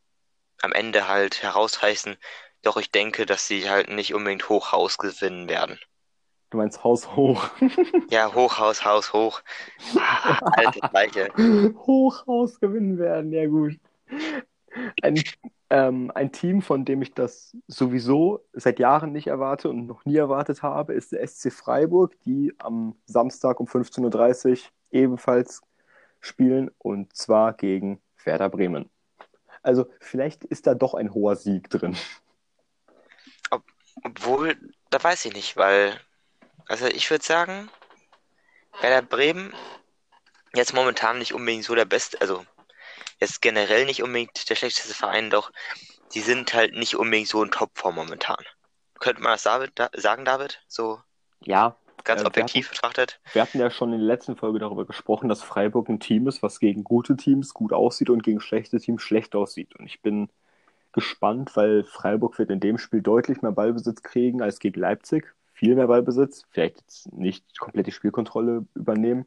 am Ende halt herausreißen, doch ich denke, dass sie halt nicht unbedingt Hochhaus gewinnen werden. Du meinst Haus hoch. (laughs) ja, Hochhaus, Haus hoch. Ah, alte Gleiche. (laughs) Hochhaus gewinnen werden, ja gut. Ein, ähm, ein Team, von dem ich das sowieso seit Jahren nicht erwarte und noch nie erwartet habe, ist der SC Freiburg, die am Samstag um 15.30 Uhr ebenfalls spielen und zwar gegen Werder Bremen. Also vielleicht ist da doch ein hoher Sieg drin. Ob, obwohl, da weiß ich nicht, weil, also ich würde sagen, Werder Bremen jetzt momentan nicht unbedingt so der beste, also jetzt generell nicht unbedingt der schlechteste Verein, doch die sind halt nicht unbedingt so in Topform momentan. Könnte man das David, da, sagen, David? So ja, ganz äh, objektiv wir hatten, betrachtet. Wir hatten ja schon in der letzten Folge darüber gesprochen, dass Freiburg ein Team ist, was gegen gute Teams gut aussieht und gegen schlechte Teams schlecht aussieht. Und ich bin gespannt, weil Freiburg wird in dem Spiel deutlich mehr Ballbesitz kriegen als gegen Leipzig. Viel mehr Ballbesitz, vielleicht jetzt nicht komplett die Spielkontrolle übernehmen.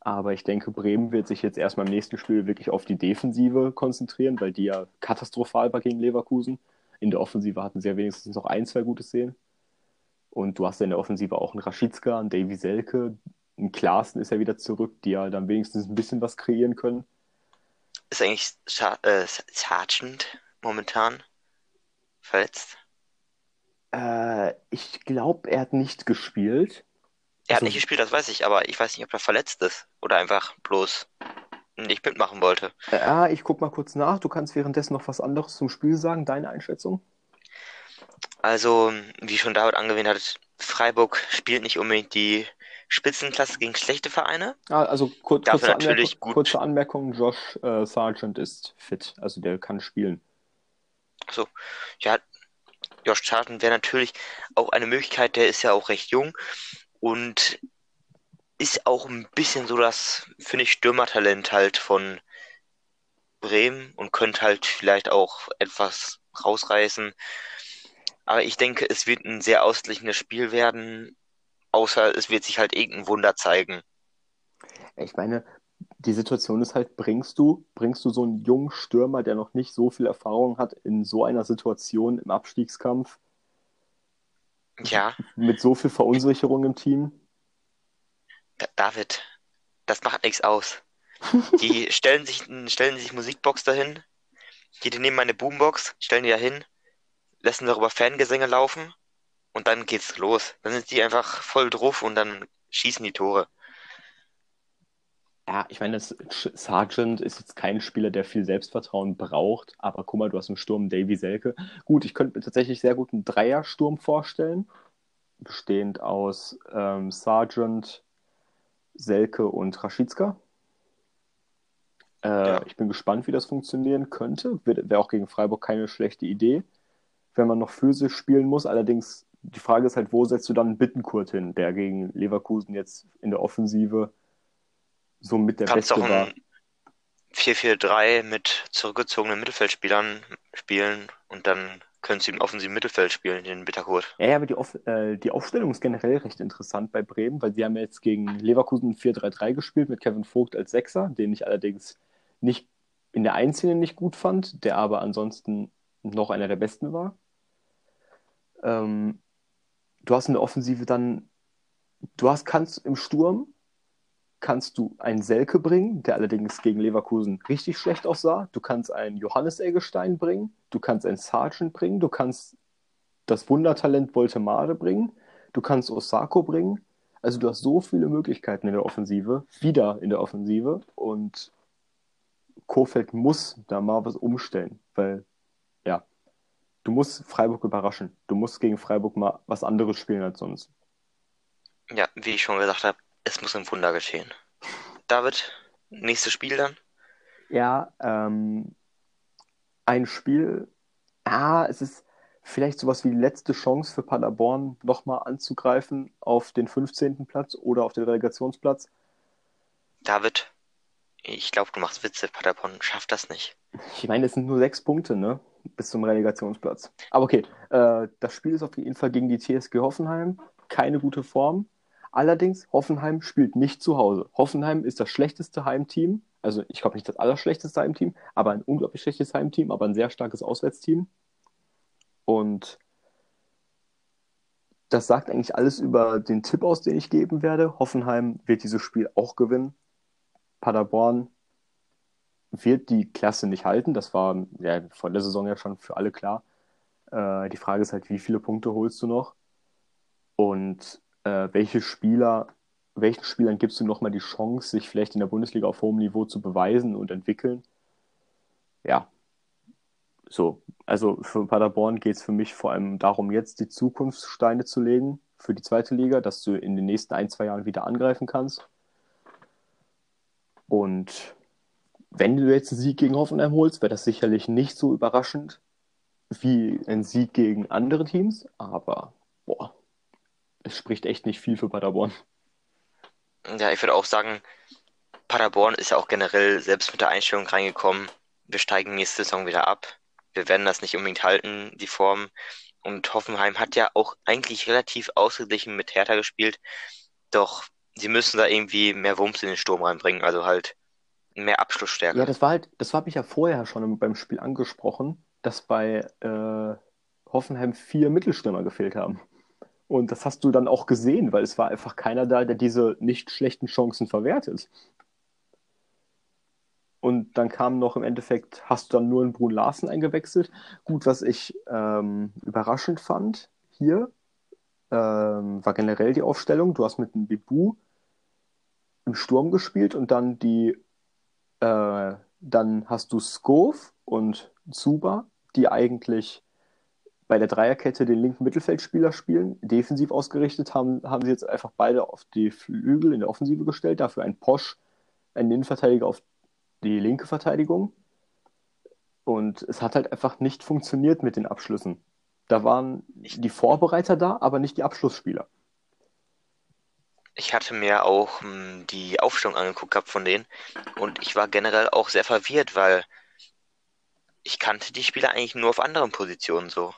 Aber ich denke, Bremen wird sich jetzt erstmal im nächsten Spiel wirklich auf die Defensive konzentrieren, weil die ja katastrophal war gegen Leverkusen. In der Offensive hatten sie ja wenigstens noch ein, zwei gute Szenen. Und du hast ja in der Offensive auch einen Raschitska, einen Davy Selke, einen Klaassen ist ja wieder zurück, die ja dann wenigstens ein bisschen was kreieren können. Ist eigentlich Scha äh, Sargent momentan verletzt? Äh, ich glaube, er hat nicht gespielt. Er Also- hat nicht gespielt, das weiß ich, aber ich weiß nicht, ob er verletzt ist oder einfach bloß nicht mitmachen wollte. Ja, ich guck mal kurz nach. Du kannst währenddessen noch was anderes zum Spiel sagen, deine Einschätzung. Also, wie schon David angewähnt hat, Freiburg spielt nicht unbedingt die Spitzenklasse gegen schlechte Vereine. Ah, also kur kurze, Anmerkung, gut. kurze Anmerkung, Josh äh, Sargent ist fit, also der kann spielen. So, ja, Josh Charlton wäre natürlich auch eine Möglichkeit, der ist ja auch recht jung und ist auch ein bisschen so das, finde ich, Stürmertalent halt von Bremen und könnte halt vielleicht auch etwas rausreißen. Aber ich denke, es wird ein sehr ausgeglichenes Spiel werden, außer es wird sich halt irgendein Wunder zeigen. Ich meine, die Situation ist halt, bringst du, bringst du so einen jungen Stürmer, der noch nicht so viel Erfahrung hat, in so einer Situation im Abstiegskampf? Ja. Mit so viel Verunsicherung im Team? David, das macht nichts aus. Die (laughs) stellen sich, stellen sich Musikbox dahin, die nehmen meine Boombox, stellen die da hin, lassen darüber Fangesänge laufen und dann geht's los. Dann sind die einfach voll drauf und dann schießen die Tore. Ja, ich meine, Sargent ist jetzt kein Spieler, der viel Selbstvertrauen braucht, aber guck mal, du hast im Sturm Davy Selke. Gut, ich könnte mir tatsächlich sehr gut einen Dreiersturm vorstellen, bestehend aus ähm, Sargent, Selke und Raschitska. Äh, ja. Ich bin gespannt, wie das funktionieren könnte. Wäre auch gegen Freiburg keine schlechte Idee, wenn man noch physisch spielen muss. Allerdings, die Frage ist halt, wo setzt du dann Bittenkurt hin, der gegen Leverkusen jetzt in der Offensive so mit der Kannst Beste war. 4-4-3 mit zurückgezogenen Mittelfeldspielern spielen und dann können sie im offensiven Mittelfeld spielen, den Bitterkurt. Ja, ja, aber die, Auf äh, die Aufstellung ist generell recht interessant bei Bremen, weil sie haben jetzt gegen Leverkusen 4-3-3 gespielt mit Kevin Vogt als Sechser, den ich allerdings nicht in der Einzelnen nicht gut fand, der aber ansonsten noch einer der besten war. Ähm, du hast in der Offensive dann, du hast kannst im Sturm kannst du einen Selke bringen, der allerdings gegen Leverkusen richtig schlecht aussah. Du kannst einen Johannes Eggestein bringen. Du kannst einen Sargent bringen. Du kannst das Wundertalent Voltemade bringen. Du kannst Osako bringen. Also du hast so viele Möglichkeiten in der Offensive, wieder in der Offensive. Und Kofeld muss da mal was umstellen, weil, ja, du musst Freiburg überraschen. Du musst gegen Freiburg mal was anderes spielen als sonst. Ja, wie ich schon gesagt habe, es muss ein Wunder geschehen. David, nächstes Spiel dann? Ja, ähm, ein Spiel. Ah, es ist vielleicht sowas wie letzte Chance für Paderborn, nochmal anzugreifen auf den 15. Platz oder auf den Relegationsplatz. David, ich glaube, du machst Witze. Paderborn schafft das nicht. Ich meine, es sind nur sechs Punkte, ne? Bis zum Relegationsplatz. Aber okay, äh, das Spiel ist auf jeden Fall gegen die TSG Hoffenheim. Keine gute Form. Allerdings, Hoffenheim spielt nicht zu Hause. Hoffenheim ist das schlechteste Heimteam. Also ich glaube nicht das allerschlechteste Heimteam, aber ein unglaublich schlechtes Heimteam, aber ein sehr starkes Auswärtsteam. Und das sagt eigentlich alles über den Tipp aus, den ich geben werde. Hoffenheim wird dieses Spiel auch gewinnen. Paderborn wird die Klasse nicht halten. Das war ja, vor der Saison ja schon für alle klar. Äh, die Frage ist halt, wie viele Punkte holst du noch? Und äh, welche Spieler, welchen Spielern gibst du nochmal die Chance, sich vielleicht in der Bundesliga auf hohem Niveau zu beweisen und entwickeln? Ja, so. Also für Paderborn geht es für mich vor allem darum, jetzt die Zukunftssteine zu legen für die zweite Liga, dass du in den nächsten ein, zwei Jahren wieder angreifen kannst. Und wenn du jetzt einen Sieg gegen Hoffenheim holst, wäre das sicherlich nicht so überraschend wie ein Sieg gegen andere Teams, aber boah, es spricht echt nicht viel für Paderborn. Ja, ich würde auch sagen, Paderborn ist ja auch generell selbst mit der Einstellung reingekommen. Wir steigen nächste Saison wieder ab. Wir werden das nicht unbedingt halten, die Form. Und Hoffenheim hat ja auch eigentlich relativ ausgeglichen mit Hertha gespielt. Doch sie müssen da irgendwie mehr Wumms in den Sturm reinbringen, also halt mehr Abschlussstärke. Ja, das war halt, das habe ich ja vorher schon beim Spiel angesprochen, dass bei äh, Hoffenheim vier Mittelstürmer gefehlt haben. Und das hast du dann auch gesehen, weil es war einfach keiner da, der diese nicht schlechten Chancen verwertet. Und dann kam noch im Endeffekt, hast du dann nur einen Brun Larsen eingewechselt. Gut, was ich ähm, überraschend fand hier, ähm, war generell die Aufstellung. Du hast mit dem Bibu im Sturm gespielt und dann die, äh, dann hast du Skov und Zuba, die eigentlich bei der Dreierkette den linken Mittelfeldspieler spielen. Defensiv ausgerichtet haben, haben sie jetzt einfach beide auf die Flügel in der Offensive gestellt. Dafür ein Posch, ein Innenverteidiger auf die linke Verteidigung. Und es hat halt einfach nicht funktioniert mit den Abschlüssen. Da waren die Vorbereiter da, aber nicht die Abschlussspieler. Ich hatte mir auch hm, die Aufstellung angeguckt gehabt von denen und ich war generell auch sehr verwirrt, weil ich kannte die Spieler eigentlich nur auf anderen Positionen so.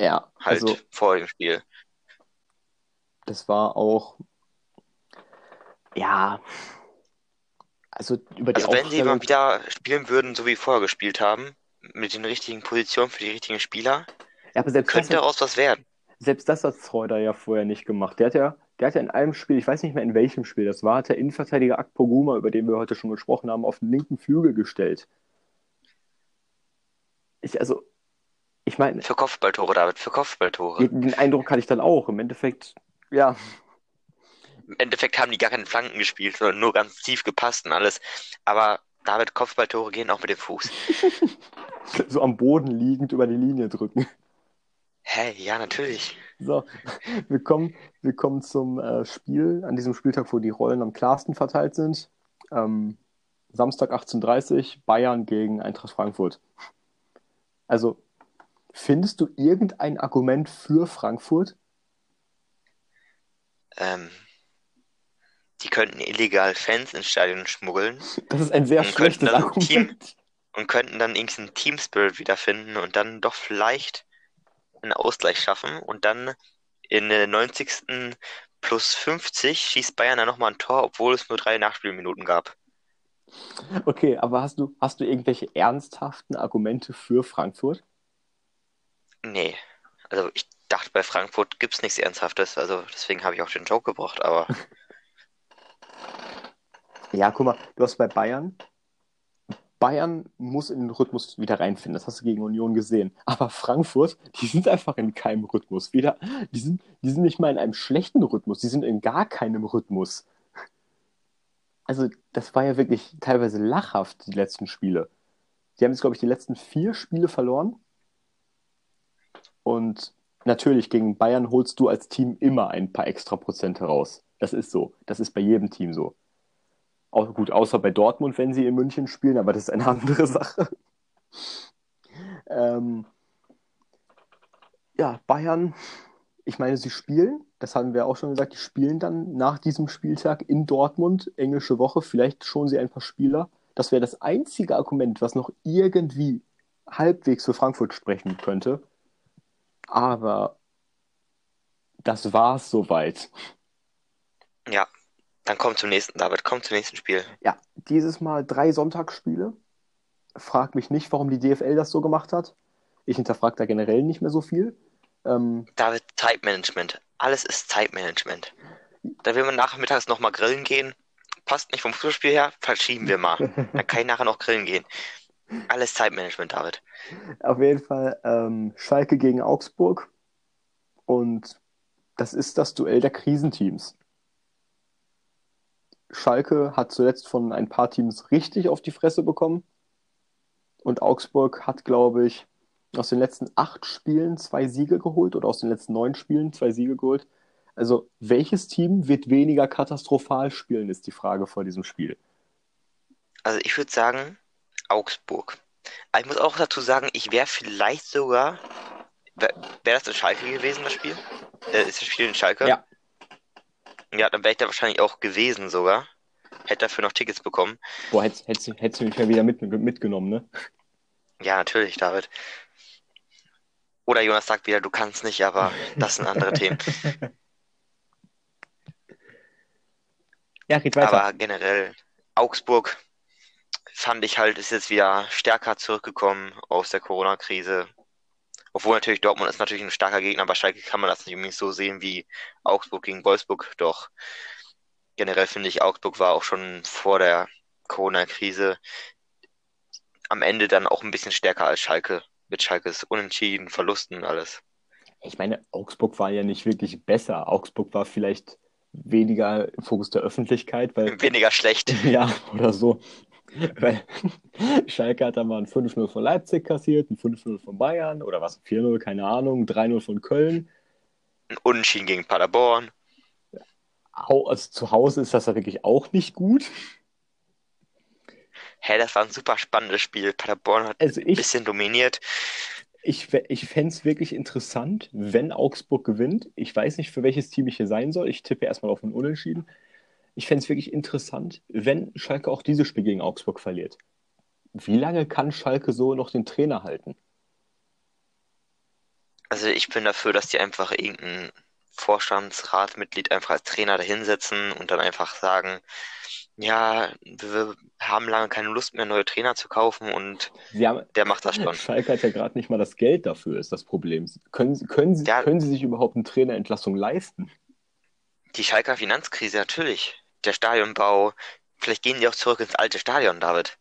Ja, Halt also vor dem Spiel. das war auch, ja, also über die Also wenn sie mal wieder spielen würden, so wie vorher gespielt haben, mit den richtigen Positionen für die richtigen Spieler, ja, könnte daraus was werden. selbst das hat Schreuder ja vorher nicht gemacht. Der hat ja, der hat ja in einem Spiel, ich weiß nicht mehr in welchem Spiel das war, hat der Innenverteidiger Akpoguma, über den wir heute schon gesprochen haben, auf den linken Flügel gestellt. Ich, also, ich meine, Für Kopfballtore, David, für Kopfballtore. den Eindruck hatte ich dann auch. Im Endeffekt, ja, Im Endeffekt haben die gar keine Flanken gespielt, sondern nur ganz tief gepasst und alles. Aber David, Kopfballtore gehen auch mit dem Fuß. (laughs) so am Boden liegend über die Linie drücken. Hä, ja, natürlich. So, wir kommen, wir kommen zum äh, Spiel, an diesem Spieltag, wo die Rollen am klarsten verteilt sind. Ähm, Samstag 18.30 Uhr, Bayern gegen Eintracht Frankfurt. Also, findest du irgendein Argument für Frankfurt? Ähm, die könnten illegal Fans ins Stadion schmuggeln (laughs) Das ist ein sehr schlechtes Argument. und könnten dann irgendeinen Team Spirit wiederfinden und dann doch vielleicht einen Ausgleich schaffen und dann in der 90. plus 50 schießt Bayern dann nochmal ein Tor, obwohl es nur drei Nachspielminuten gab. Okay, aber hast du, hast du irgendwelche ernsthaften Argumente für Frankfurt? Nee, also ich dachte, bei Frankfurt gibt's nichts Ernsthaftes, also deswegen habe ich auch den Joke gebracht, aber (laughs) Ja, guck mal, du hast bei Bayern. Bayern muss in den Rhythmus wieder reinfinden. Das hast du gegen Union gesehen. Aber Frankfurt, die sind einfach in keinem Rhythmus. Wieder, die sind, die sind nicht mal in einem schlechten Rhythmus. Die sind in gar keinem Rhythmus. Also, das war ja wirklich teilweise lachhaft, die letzten Spiele. Die haben jetzt, glaube ich, die letzten vier Spiele verloren. Und natürlich, gegen Bayern holst du als Team immer ein paar extra Prozente raus. Das ist so. Das ist bei jedem Team so. Auch gut, außer bei Dortmund, wenn sie in München spielen, aber das ist eine (laughs) andere Sache. Ähm, ja, Bayern, ich meine, sie spielen, das haben wir auch schon gesagt, die spielen dann nach diesem Spieltag in Dortmund, englische Woche, vielleicht schonen sie ein paar Spieler. Das wäre das einzige Argument, was noch irgendwie halbwegs für Frankfurt sprechen könnte. Aber das war's soweit. ja, dann komm zum nächsten, David, komm zum nächsten Spiel. Ja, dieses Mal drei Sonntagsspiele. Frag mich nicht, warum die DFL das so gemacht hat. Ich hinterfrage da generell nicht mehr so viel. Ähm, David, Zeitmanagement. Alles ist Zeitmanagement. Da will man nachmittags nochmal grillen gehen. Passt nicht vom Fußballspiel her, verschieben wir mal. (laughs) Dann kann ich nachher noch grillen gehen. Alles Zeitmanagement, David. auf jeden Fall ähm, Schalke gegen Augsburg. Und das ist das Duell der Krisenteams. Schalke hat zuletzt von ein paar Teams richtig auf die Fresse bekommen. Und Augsburg hat, glaube ich, aus den letzten acht Spielen zwei Siege geholt oder aus den letzten neun Spielen zwei Siege geholt. Also, welches Team wird weniger katastrophal spielen, ist die Frage vor diesem Spiel. Also ich würde sagen, Augsburg. Aber ich muss auch dazu sagen, ich wäre vielleicht sogar. Wäre wär das in Schalke gewesen, das Spiel? Äh, ist das Spiel in Schalke? Ja. Ja, dann wäre ich da wahrscheinlich auch gewesen sogar. Hätte dafür noch Tickets bekommen. Boah, hättest, hättest, du- hättest du mich ja wieder mit, mitgenommen, ne? Ja, natürlich, David. Oder Jonas sagt wieder, du kannst nicht, aber das sind andere Themen. (laughs) Ja, geht weiter. Aber generell, Augsburg fand ich halt, ist jetzt wieder stärker zurückgekommen aus der Corona-Krise. Obwohl natürlich Dortmund ist natürlich ein starker Gegner, aber Schalke kann man das nicht unbedingt so sehen wie Augsburg gegen Wolfsburg. Doch generell finde ich, Augsburg war auch schon vor der Corona-Krise am Ende dann auch ein bisschen stärker als Schalke. Mit Schalkes Unentschieden, Verlusten und alles. Ich meine, Augsburg war ja nicht wirklich besser. Augsburg war vielleicht weniger im Fokus der Öffentlichkeit, weil, Weniger schlecht. (laughs) ja, oder so. Weil (laughs) Schalke hat dann mal ein 5-0 von Leipzig kassiert, ein 5-0 von Bayern oder was, 4-0, keine Ahnung, 3-0 von Köln. Ein Unentschieden gegen Paderborn. Also zu Hause ist das ja wirklich auch nicht gut. Hä, das war ein super spannendes Spiel. Paderborn hat Also ein ich, bisschen dominiert. ich, ich fände es wirklich interessant, wenn Augsburg gewinnt. Ich weiß nicht, für welches Team ich hier sein soll. Ich tippe erstmal auf ein Unentschieden. Ich fände es wirklich interessant, wenn Schalke auch dieses Spiel gegen Augsburg verliert. Wie lange kann Schalke so noch den Trainer halten? Also ich bin dafür, dass die einfach irgendein Vorstandsratmitglied einfach als Trainer dahinsetzen und dann einfach sagen, ja, wir haben lange keine Lust mehr, neue Trainer zu kaufen und haben, der macht das schon. Schalke hat ja gerade nicht mal das Geld dafür, ist das Problem. Können, können, Sie, ja, können Sie sich überhaupt eine Trainerentlassung leisten? Die Schalker Finanzkrise, natürlich. Der Stadionbau, vielleicht gehen die auch zurück ins alte Stadion, David.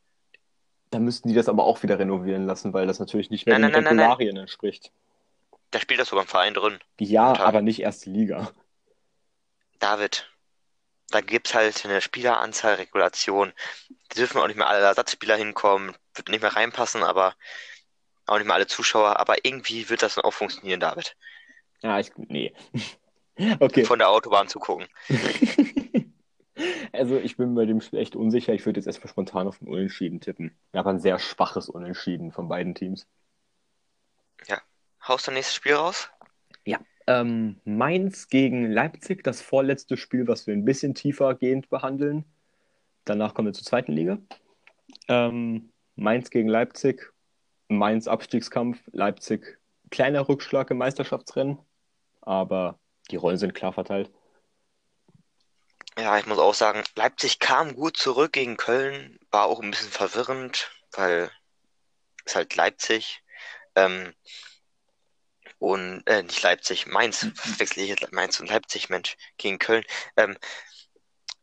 Da müssten die das aber auch wieder renovieren lassen, weil das natürlich nicht mehr nein, den nein, Regularien nein, entspricht. Da spielt das sogar im Verein drin. Ja, Total. aber nicht erste Liga. David, da gibt es halt eine Spieleranzahl, Regulation. Da dürfen auch nicht mehr alle Ersatzspieler hinkommen, wird nicht mehr reinpassen, aber auch nicht mehr alle Zuschauer. Aber irgendwie wird das dann auch funktionieren, David. Ja, ich, nee. Okay. Von der Autobahn zu gucken. (laughs) also ich bin bei dem Spiel echt unsicher. Ich würde jetzt erstmal spontan auf ein Unentschieden tippen. Aber ein sehr schwaches Unentschieden von beiden Teams. Ja. Haust du nächstes Spiel raus? Ja. Ähm, Mainz gegen Leipzig, das vorletzte Spiel, was wir ein bisschen tiefer gehend behandeln. Danach kommen wir zur zweiten Liga. Ähm, Mainz gegen Leipzig, Mainz Abstiegskampf, Leipzig kleiner Rückschlag im Meisterschaftsrennen, aber die Rollen sind klar verteilt. Ja, ich muss auch sagen, Leipzig kam gut zurück gegen Köln, war auch ein bisschen verwirrend, weil es halt Leipzig. Ähm, und äh, nicht Leipzig, Mainz, wechsle ich jetzt Mainz und Leipzig, Mensch, gegen Köln. Ähm,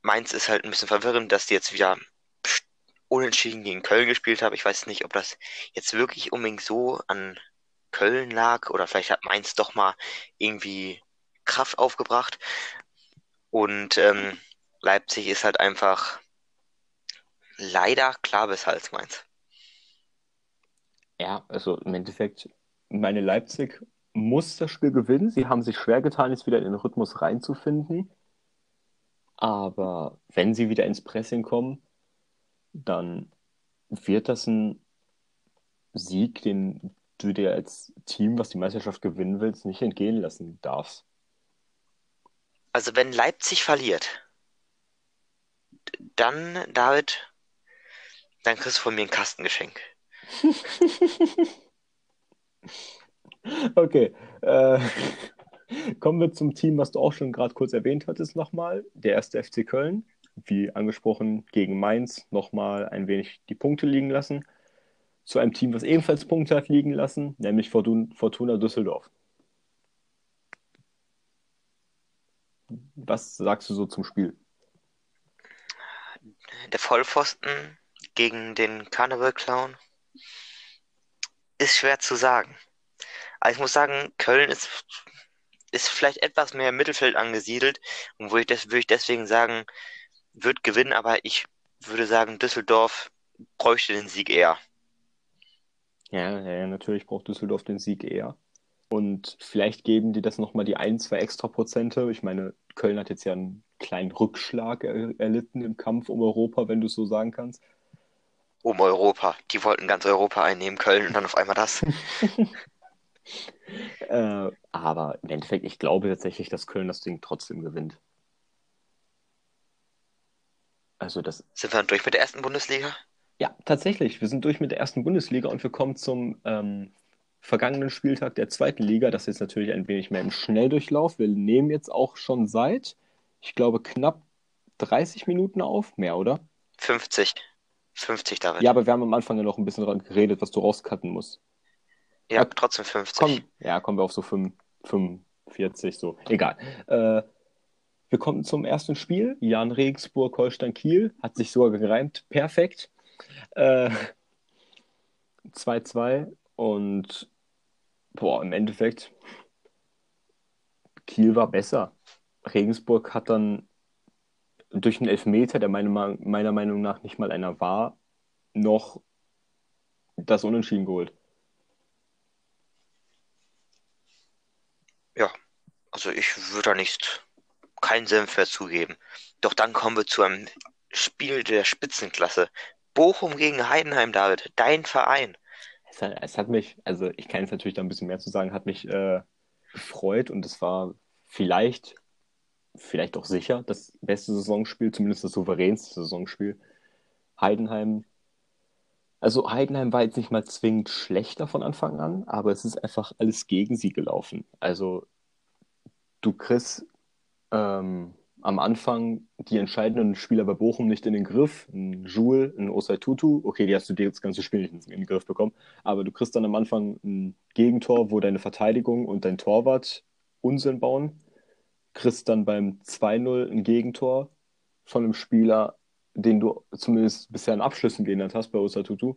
Mainz ist halt ein bisschen verwirrend, dass die jetzt wieder unentschieden gegen Köln gespielt haben. Ich weiß nicht, ob das jetzt wirklich unbedingt so an Köln lag oder vielleicht hat Mainz doch mal irgendwie Kraft aufgebracht. Und ähm, Leipzig ist halt einfach leider klar bis Hals Mainz. Ja, also im Endeffekt, meine Leipzig muss das Spiel gewinnen. Sie haben sich schwer getan, jetzt wieder in den Rhythmus reinzufinden. Aber wenn sie wieder ins Pressing kommen, dann wird das ein Sieg, den du dir als Team, was die Meisterschaft gewinnen willst, nicht entgehen lassen darfst. Also wenn Leipzig verliert, dann, David, dann kriegst du von mir ein Kastengeschenk. (laughs) Okay. Äh, kommen wir zum Team, was du auch schon gerade kurz erwähnt hattest, nochmal. Der erste FC Köln. Wie angesprochen, gegen Mainz nochmal ein wenig die Punkte liegen lassen. Zu einem Team, was ebenfalls Punkte hat liegen lassen, nämlich Fortuna Düsseldorf. Was sagst du so zum Spiel? Der Vollpfosten gegen den Carnival Clown ist schwer zu sagen. Aber ich muss sagen, Köln ist, ist vielleicht etwas mehr im Mittelfeld angesiedelt und würde ich, das, würde ich deswegen sagen, wird gewinnen, aber ich würde sagen, Düsseldorf bräuchte den Sieg eher. Ja, ja, natürlich braucht Düsseldorf den Sieg eher. Und vielleicht geben die das nochmal die ein, zwei extra Prozente. Ich meine, Köln hat jetzt ja einen kleinen Rückschlag er erlitten im Kampf um Europa, wenn du es so sagen kannst. Um Europa. Die wollten ganz Europa einnehmen, Köln, und dann auf einmal das. (laughs) äh, aber im Endeffekt, ich glaube tatsächlich, dass Köln das Ding trotzdem gewinnt. Also das. Sind wir dann durch mit der ersten Bundesliga? Ja, tatsächlich. Wir sind durch mit der ersten Bundesliga und wir kommen zum ähm, vergangenen Spieltag der zweiten Liga. Das ist jetzt natürlich ein wenig mehr im Schnelldurchlauf. Wir nehmen jetzt auch schon seit, ich glaube, knapp 30 Minuten auf. Mehr, oder? 50. 50 David. Ja, aber wir haben am Anfang ja noch ein bisschen daran geredet, was du rauscutten musst. Ja, okay. trotzdem 50. Komm, ja, kommen wir auf so 5, 45, so. Egal. Äh, wir kommen zum ersten Spiel. Jan Regensburg, Holstein Kiel. Hat sich sogar gereimt. Perfekt. 2-2. Äh, und boah, im Endeffekt, Kiel war besser. Regensburg hat dann durch einen Elfmeter, der meine, meiner Meinung nach nicht mal einer war, noch das Unentschieden geholt. Ja, also ich würde da nicht keinen Senf mehr zugeben. Doch dann kommen wir zu einem Spiel der Spitzenklasse. Bochum gegen Heidenheim, David, dein Verein. Es hat, es hat mich, also ich kann jetzt natürlich da ein bisschen mehr zu sagen, hat mich äh, gefreut und es war vielleicht, vielleicht auch sicher das beste Saisonspiel, zumindest das souveränste Saisonspiel. Heidenheim also Heidenheim war jetzt nicht mal zwingend schlechter von Anfang an, aber es ist einfach alles gegen sie gelaufen. Also du kriegst ähm, am Anfang die entscheidenden Spieler bei Bochum nicht in den Griff. Ein Jules, ein Osei Tutu, okay, die hast du dir das ganze Spiel nicht in den Griff bekommen, aber du kriegst dann am Anfang ein Gegentor, wo deine Verteidigung und dein Torwart Unsinn bauen. Kriegst dann beim 2-0 ein Gegentor von einem Spieler, den du zumindest bisher in Abschlüssen geändert hast bei Osatutu.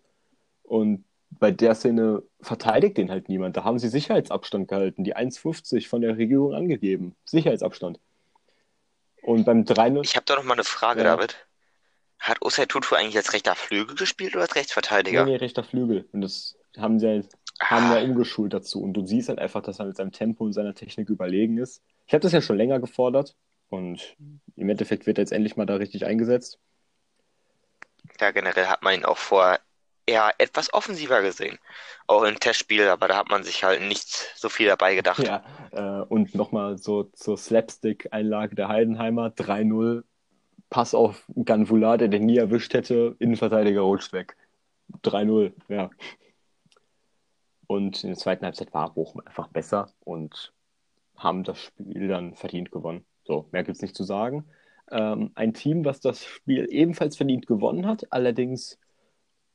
Und bei der Szene verteidigt den halt niemand. Da haben sie Sicherheitsabstand gehalten, die 1,50 von der Regierung angegeben. Sicherheitsabstand. Und beim 3-0. Ich habe da noch mal eine Frage, ja. David. Hat Osei Tutu eigentlich als rechter Flügel gespielt oder als Rechtsverteidiger? Nee, nee, rechter Flügel. Und das haben sie ja, haben ja ah. umgeschult dazu. Und du siehst halt einfach, dass er mit seinem Tempo und seiner Technik überlegen ist. Ich habe das ja schon länger gefordert. Und im Endeffekt wird er jetzt endlich mal da richtig eingesetzt. Ja, generell hat man ihn auch vor eher etwas offensiver gesehen. Auch im Testspiel, aber da hat man sich halt nicht so viel dabei gedacht. Ja, äh, und nochmal so zur Slapstick-Einlage der Heidenheimer. 3-0, Pass auf Ganvula, der den nie erwischt hätte, Innenverteidiger rutscht weg. 3-0, ja. Und in der zweiten Halbzeit war Bochum einfach besser und haben das Spiel dann verdient gewonnen. So, mehr gibt es nicht zu sagen. Ähm, ein Team, was das Spiel ebenfalls verdient gewonnen hat. Allerdings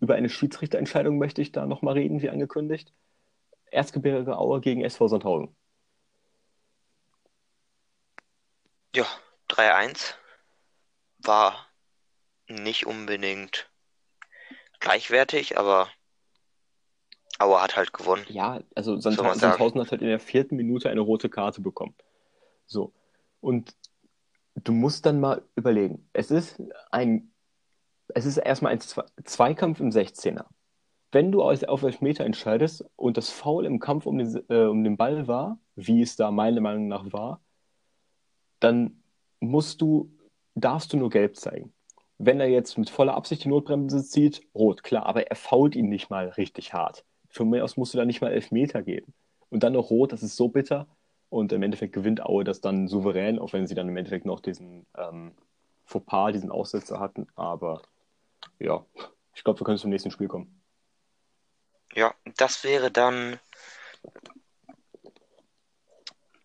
über eine Schiedsrichterentscheidung möchte ich da nochmal reden, wie angekündigt. Erzgebirge Aue gegen SV Sandhausen. Ja, 3-1 war nicht unbedingt gleichwertig, aber Aue hat halt gewonnen. Ja, also Sandhausen, Sandhausen hat halt in der vierten Minute eine rote Karte bekommen. So. Und du musst dann mal überlegen. Es ist ein, es ist erstmal ein Zweikampf im 16er. Wenn du auf Elfmeter entscheidest und das Foul im Kampf um den, äh, um den Ball war, wie es da meiner Meinung nach war, dann musst du, darfst du nur gelb zeigen. Wenn er jetzt mit voller Absicht die Notbremse zieht, rot, klar, aber er fault ihn nicht mal richtig hart. Von mir aus musst du da nicht mal Elfmeter geben. Und dann noch rot, das ist so bitter. Und im Endeffekt gewinnt Aue das dann souverän, auch wenn sie dann im Endeffekt noch diesen ähm, Fauxpas, diesen Aussetzer hatten. Aber ja, ich glaube, wir können zum nächsten Spiel kommen. Ja, das wäre dann.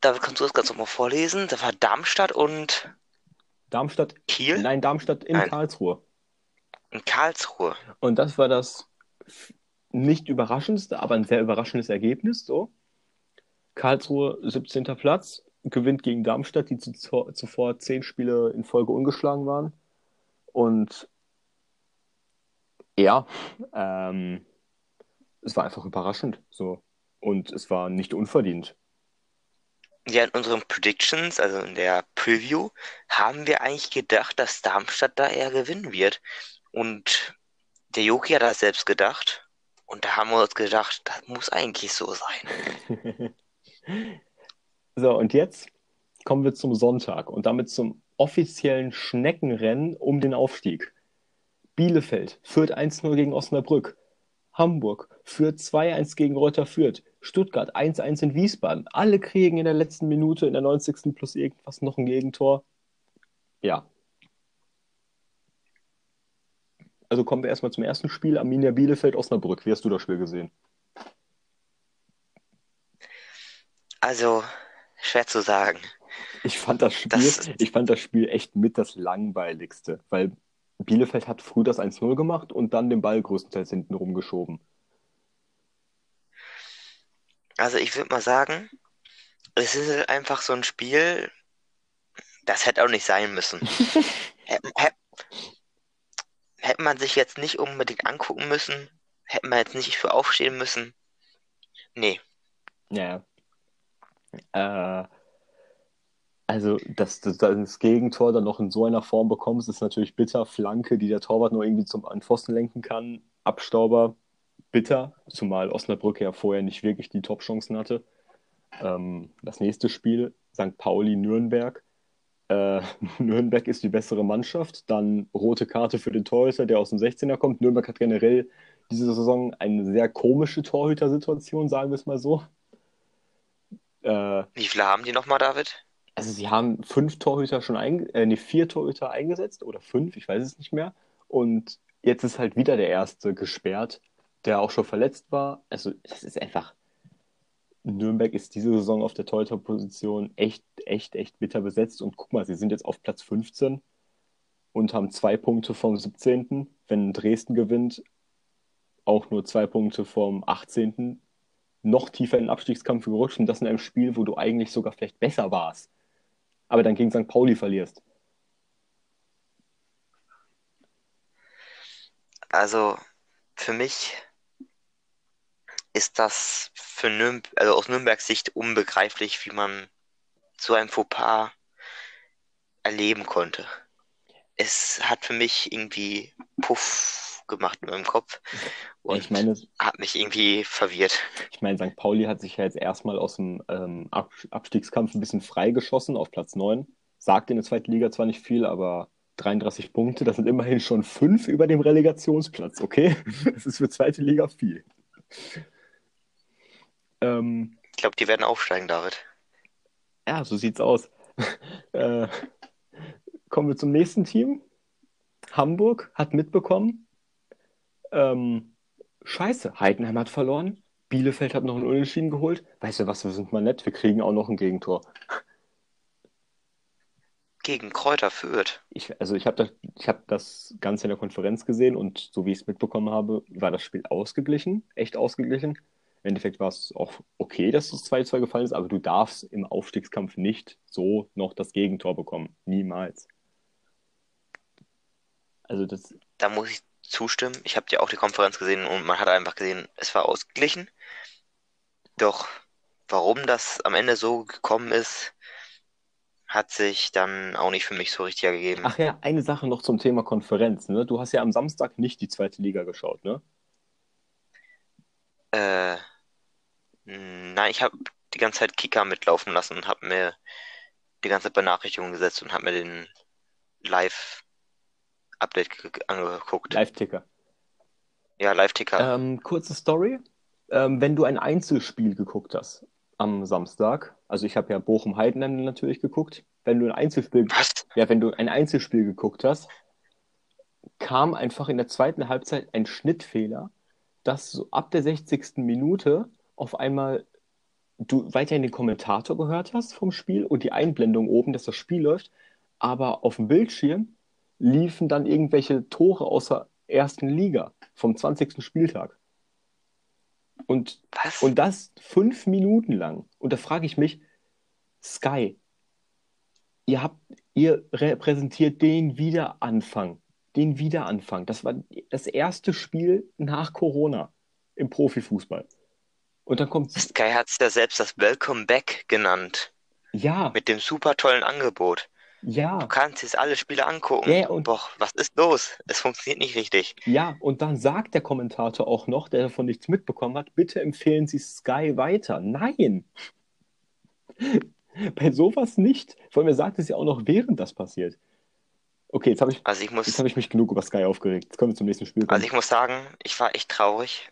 Da kannst du das ganz nochmal vorlesen. Das war Darmstadt und. Darmstadt. Kiel? Nein, Darmstadt in Nein. Karlsruhe. In Karlsruhe. Und das war das nicht überraschendste, aber ein sehr überraschendes Ergebnis. So. Karlsruhe 17. Platz, gewinnt gegen Darmstadt, die zuvor zehn Spiele in Folge ungeschlagen waren. Und ja, ähm, es war einfach überraschend. So. Und es war nicht unverdient. Ja, in unseren Predictions, also in der Preview, haben wir eigentlich gedacht, dass Darmstadt da eher gewinnen wird. Und der Joki hat das selbst gedacht. Und da haben wir uns gedacht, das muss eigentlich so sein. (laughs) So, und jetzt kommen wir zum Sonntag und damit zum offiziellen Schneckenrennen um den Aufstieg. Bielefeld führt 1-0 gegen Osnabrück. Hamburg führt 2-1 gegen Reuter Fürth. Stuttgart 1-1 in Wiesbaden. Alle kriegen in der letzten Minute, in der 90. plus irgendwas noch ein Gegentor. Ja. Also kommen wir erstmal zum ersten Spiel. Arminia Bielefeld, Osnabrück. Wie hast du das Spiel gesehen? Also, schwer zu sagen. Ich fand das Spiel, das, ich fand das Spiel echt mit das langweiligste, weil Bielefeld hat früh das 1-0 gemacht und dann den Ball größtenteils hinten rumgeschoben. Also ich würde mal sagen, es ist halt einfach so ein Spiel, das hätte auch nicht sein müssen. (laughs) hätte, hätte man sich jetzt nicht unbedingt angucken müssen, hätte man jetzt nicht für aufstehen müssen. Nee. Ja, äh, also, dass du das Gegentor dann noch in so einer Form bekommst, ist natürlich bitter. Flanke, die der Torwart nur irgendwie zum an Pfosten lenken kann. Abstauber, bitter, zumal Osnabrück ja vorher nicht wirklich die Top-Chancen hatte. Ähm, das nächste Spiel, St. Pauli-Nürnberg. Äh, (laughs) Nürnberg ist die bessere Mannschaft. Dann rote Karte für den Torhüter, der aus dem 16er kommt. Nürnberg hat generell diese Saison eine sehr komische Torhütersituation, sagen wir es mal so. Äh, Wie viele haben die nochmal, David? Also sie haben fünf Torhüter schon eingesetzt, äh, nee, vier Torhüter eingesetzt oder fünf, ich weiß es nicht mehr. Und jetzt ist halt wieder der erste gesperrt, der auch schon verletzt war. Also das ist einfach. Nürnberg ist diese Saison auf der Torhüterposition echt, echt, echt bitter besetzt. Und guck mal, sie sind jetzt auf Platz 15 und haben zwei Punkte vom 17. Wenn Dresden gewinnt, auch nur zwei Punkte vom 18. Noch tiefer in den Abstiegskampf gerutscht und das in einem Spiel, wo du eigentlich sogar vielleicht besser warst. Aber dann gegen St. Pauli verlierst. Also für mich ist das für Nürn also aus Nürnbergs Sicht unbegreiflich, wie man so ein Fauxpas erleben konnte. Es hat für mich irgendwie Puff gemacht in meinem Kopf und ich meine, hat mich irgendwie verwirrt. Ich meine, St. Pauli hat sich ja jetzt erstmal aus dem ähm, Abstiegskampf ein bisschen freigeschossen auf Platz 9. Sagt in der zweiten Liga zwar nicht viel, aber 33 Punkte, das sind immerhin schon fünf über dem Relegationsplatz, okay? (laughs) Das ist für zweite Liga viel. Ähm, ich glaube, die werden aufsteigen, David. Ja, so sieht's aus. (laughs) äh, kommen wir zum nächsten Team. Hamburg hat mitbekommen. Ähm, scheiße, Heidenheim hat verloren. Bielefeld hat noch einen Unentschieden geholt. Weißt du was, wir sind mal nett, wir kriegen auch noch ein Gegentor gegen Kräuter führt. Ich, also ich habe das, hab das Ganze in der Konferenz gesehen und so wie ich es mitbekommen habe, war das Spiel ausgeglichen, echt ausgeglichen. Im Endeffekt war es auch okay, dass es 2-2 gefallen ist, aber du darfst im Aufstiegskampf nicht so noch das Gegentor bekommen. Niemals. Also das. Da muss ich zustimmen. Ich habe ja auch die Konferenz gesehen und man hat einfach gesehen, es war ausgeglichen. Doch warum das am Ende so gekommen ist, hat sich dann auch nicht für mich so richtig ergeben. Ach ja, eine Sache noch zum Thema Konferenz. Ne? Du hast ja am Samstag nicht die zweite Liga geschaut, ne? Äh, nein, ich habe die ganze Zeit Kika mitlaufen lassen und habe mir die ganze Benachrichtigung gesetzt und habe mir den Live-Update angeguckt. Live-Ticker. Ja, Live-Ticker. Ähm, kurze Story. Ähm, wenn du ein Einzelspiel geguckt hast, am Samstag. Also ich habe ja Bochum-Heidenheim natürlich geguckt. Wenn du ein Einzelspiel, Was? ja, wenn du ein Einzelspiel geguckt hast, kam einfach in der zweiten Halbzeit ein Schnittfehler, dass so ab der 60. Minute auf einmal du weiterhin den Kommentator gehört hast vom Spiel und die Einblendung oben, dass das Spiel läuft, aber auf dem Bildschirm liefen dann irgendwelche Tore aus der ersten Liga vom 20. Spieltag. Und, Was? und das fünf Minuten lang. Und da frage ich mich, Sky, ihr habt, ihr repräsentiert den Wiederanfang. Den Wiederanfang. Das war das erste Spiel nach Corona im Profifußball. Und dann kommt. Sky hat es ja selbst das Welcome Back genannt. Ja. Mit dem super tollen Angebot. Ja. Du kannst jetzt alle Spiele angucken. Ja, und Boah, was ist los? Es funktioniert nicht richtig. Ja, und dann sagt der Kommentator auch noch, der davon nichts mitbekommen hat, bitte empfehlen Sie Sky weiter. Nein! (laughs) Bei sowas nicht. Vor allem, er sagt es ja auch noch, während das passiert. Okay, jetzt habe ich, also ich, muss, jetzt hab ich mich genug über Sky aufgeregt. Jetzt kommen wir zum nächsten Spiel. Also ich muss sagen, ich war echt traurig.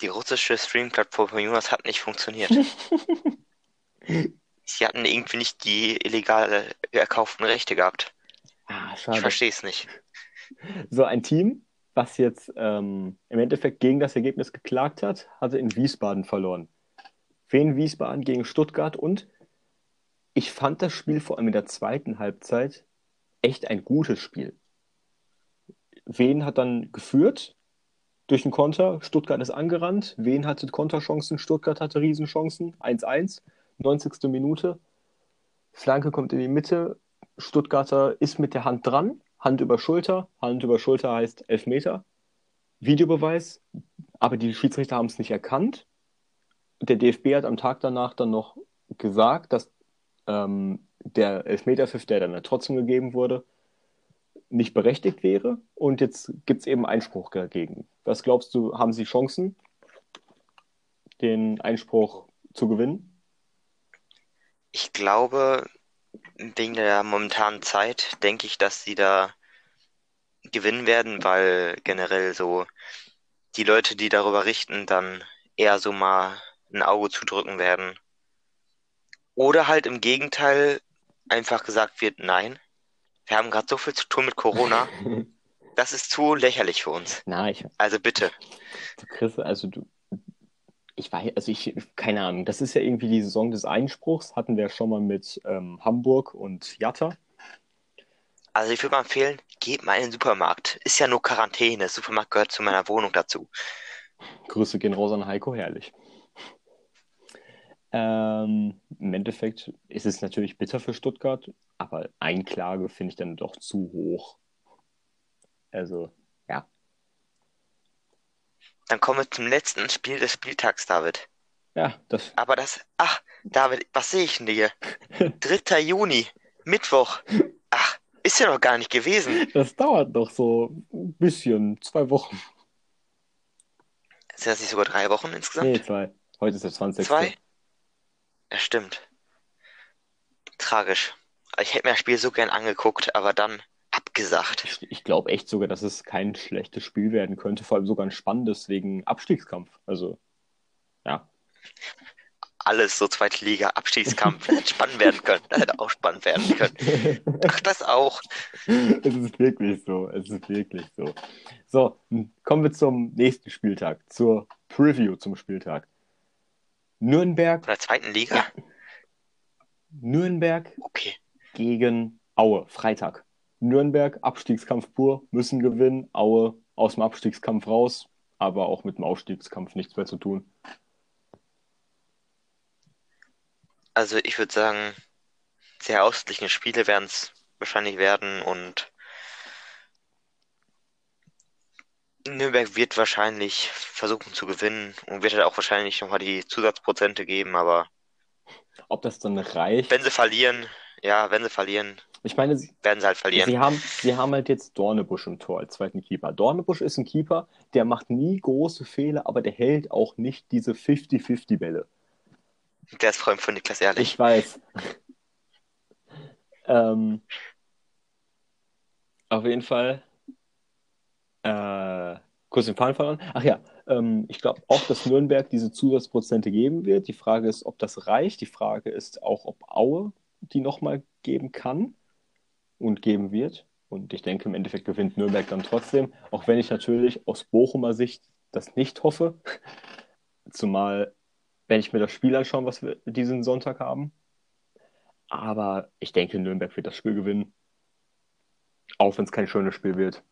Die russische Stream-Plattform von Jonas hat nicht funktioniert. (laughs) sie hatten irgendwie nicht die illegal erkauften Rechte gehabt. Ah, schade. Ich verstehe es nicht. So, ein Team, was jetzt ähm, im Endeffekt gegen das Ergebnis geklagt hat, hatte in Wiesbaden verloren. Wien Wiesbaden gegen Stuttgart und ich fand das Spiel vor allem in der zweiten Halbzeit echt ein gutes Spiel. Wien hat dann geführt durch den Konter, Stuttgart ist angerannt, Wien hatte Konterchancen, Stuttgart hatte Riesenchancen, 1-1. 90. Minute. Flanke kommt in die Mitte. Stuttgarter ist mit der Hand dran. Hand über Schulter. Hand über Schulter heißt Elfmeter. Videobeweis. Aber die Schiedsrichter haben es nicht erkannt. Der DFB hat am Tag danach dann noch gesagt, dass ähm, der Elfmeterpfiff, der dann trotzdem gegeben wurde, nicht berechtigt wäre. Und jetzt gibt es eben Einspruch dagegen. Was glaubst du, haben sie Chancen, den Einspruch zu gewinnen? Ich glaube, wegen der momentanen Zeit denke ich, dass sie da gewinnen werden, weil generell so die Leute, die darüber richten, dann eher so mal ein Auge zudrücken werden. Oder halt im Gegenteil einfach gesagt wird, nein, wir haben gerade so viel zu tun mit Corona, (laughs) das ist zu lächerlich für uns. Na, ich, Also bitte. du Chris, also du, ich weiß, also ich, keine Ahnung, das ist ja irgendwie die Saison des Einspruchs, hatten wir schon mal mit ähm, Hamburg und Jatta. Also ich würde mal empfehlen, geht mal in den Supermarkt. Ist ja nur Quarantäne. Der Supermarkt gehört zu meiner Wohnung dazu. Grüße gehen raus an Heiko, herrlich. Ähm, Im Endeffekt ist es natürlich bitter für Stuttgart, aber Einklage finde ich dann doch zu hoch. Also. Dann kommen wir zum letzten Spiel des Spieltags, David. Ja, das, Aber das, ach, David, was sehe ich denn hier? (laughs) 3. Juni, Mittwoch. Ach, ist ja noch gar nicht gewesen. das dauert noch so ein bisschen, zwei Wochen. Sind das nicht sogar drei Wochen insgesamt? Nee, zwei. Heute ist der 20. Zwei? Ja, stimmt. Tragisch. Ich hätte mir das Spiel so gern angeguckt, aber dann abgesagt. Ich, ich glaube echt sogar, dass es kein schlechtes Spiel werden könnte, vor allem sogar ein spannendes wegen Abstiegskampf. Also, ja. Alles so zweite Liga, Abstiegskampf, das hätte spannend werden können. Das (laughs) hätte auch spannend werden können. Ach, das auch. Es ist wirklich so. Es ist wirklich so. So, kommen wir zum nächsten Spieltag, zur Preview zum Spieltag. Nürnberg, Von der zweiten Liga? Nürnberg Okay. gegen Aue, Freitag. Nürnberg, Abstiegskampf pur, müssen gewinnen. Aue aus dem Abstiegskampf raus, aber auch mit dem Aufstiegskampf nichts mehr zu tun. Also ich würde sagen, sehr ausgeglichene Spiele werden es wahrscheinlich werden und Nürnberg wird wahrscheinlich versuchen zu gewinnen und wird halt auch wahrscheinlich nochmal die Zusatzprozente geben, aber Ob das dann reicht? wenn sie verlieren, ja, wenn sie verlieren, Ich meine, sie, werden sie halt verlieren. sie haben, sie haben halt jetzt Dornebusch im Tor als zweiten Keeper. Dornebusch ist ein Keeper, der macht nie große Fehler, aber der hält auch nicht diese 50-50-Bälle. Der ist Freund von Niklas Ehrlich. Ich weiß. ähm, auf jeden Fall. Äh, kurz den Faden verloren. Ach ja, ähm, ich glaube auch, dass Nürnberg diese Zusatzprozente geben wird. Die Frage ist, ob das reicht. Die Frage ist auch, ob Aue die nochmal geben kann und geben wird. Und ich denke, im Endeffekt gewinnt Nürnberg dann trotzdem, auch wenn ich natürlich aus Bochumer Sicht das nicht hoffe. (laughs) Zumal, wenn ich mir das Spiel anschaue, was wir diesen Sonntag haben. Aber ich denke, Nürnberg wird das Spiel gewinnen. Auch wenn es kein schönes Spiel wird.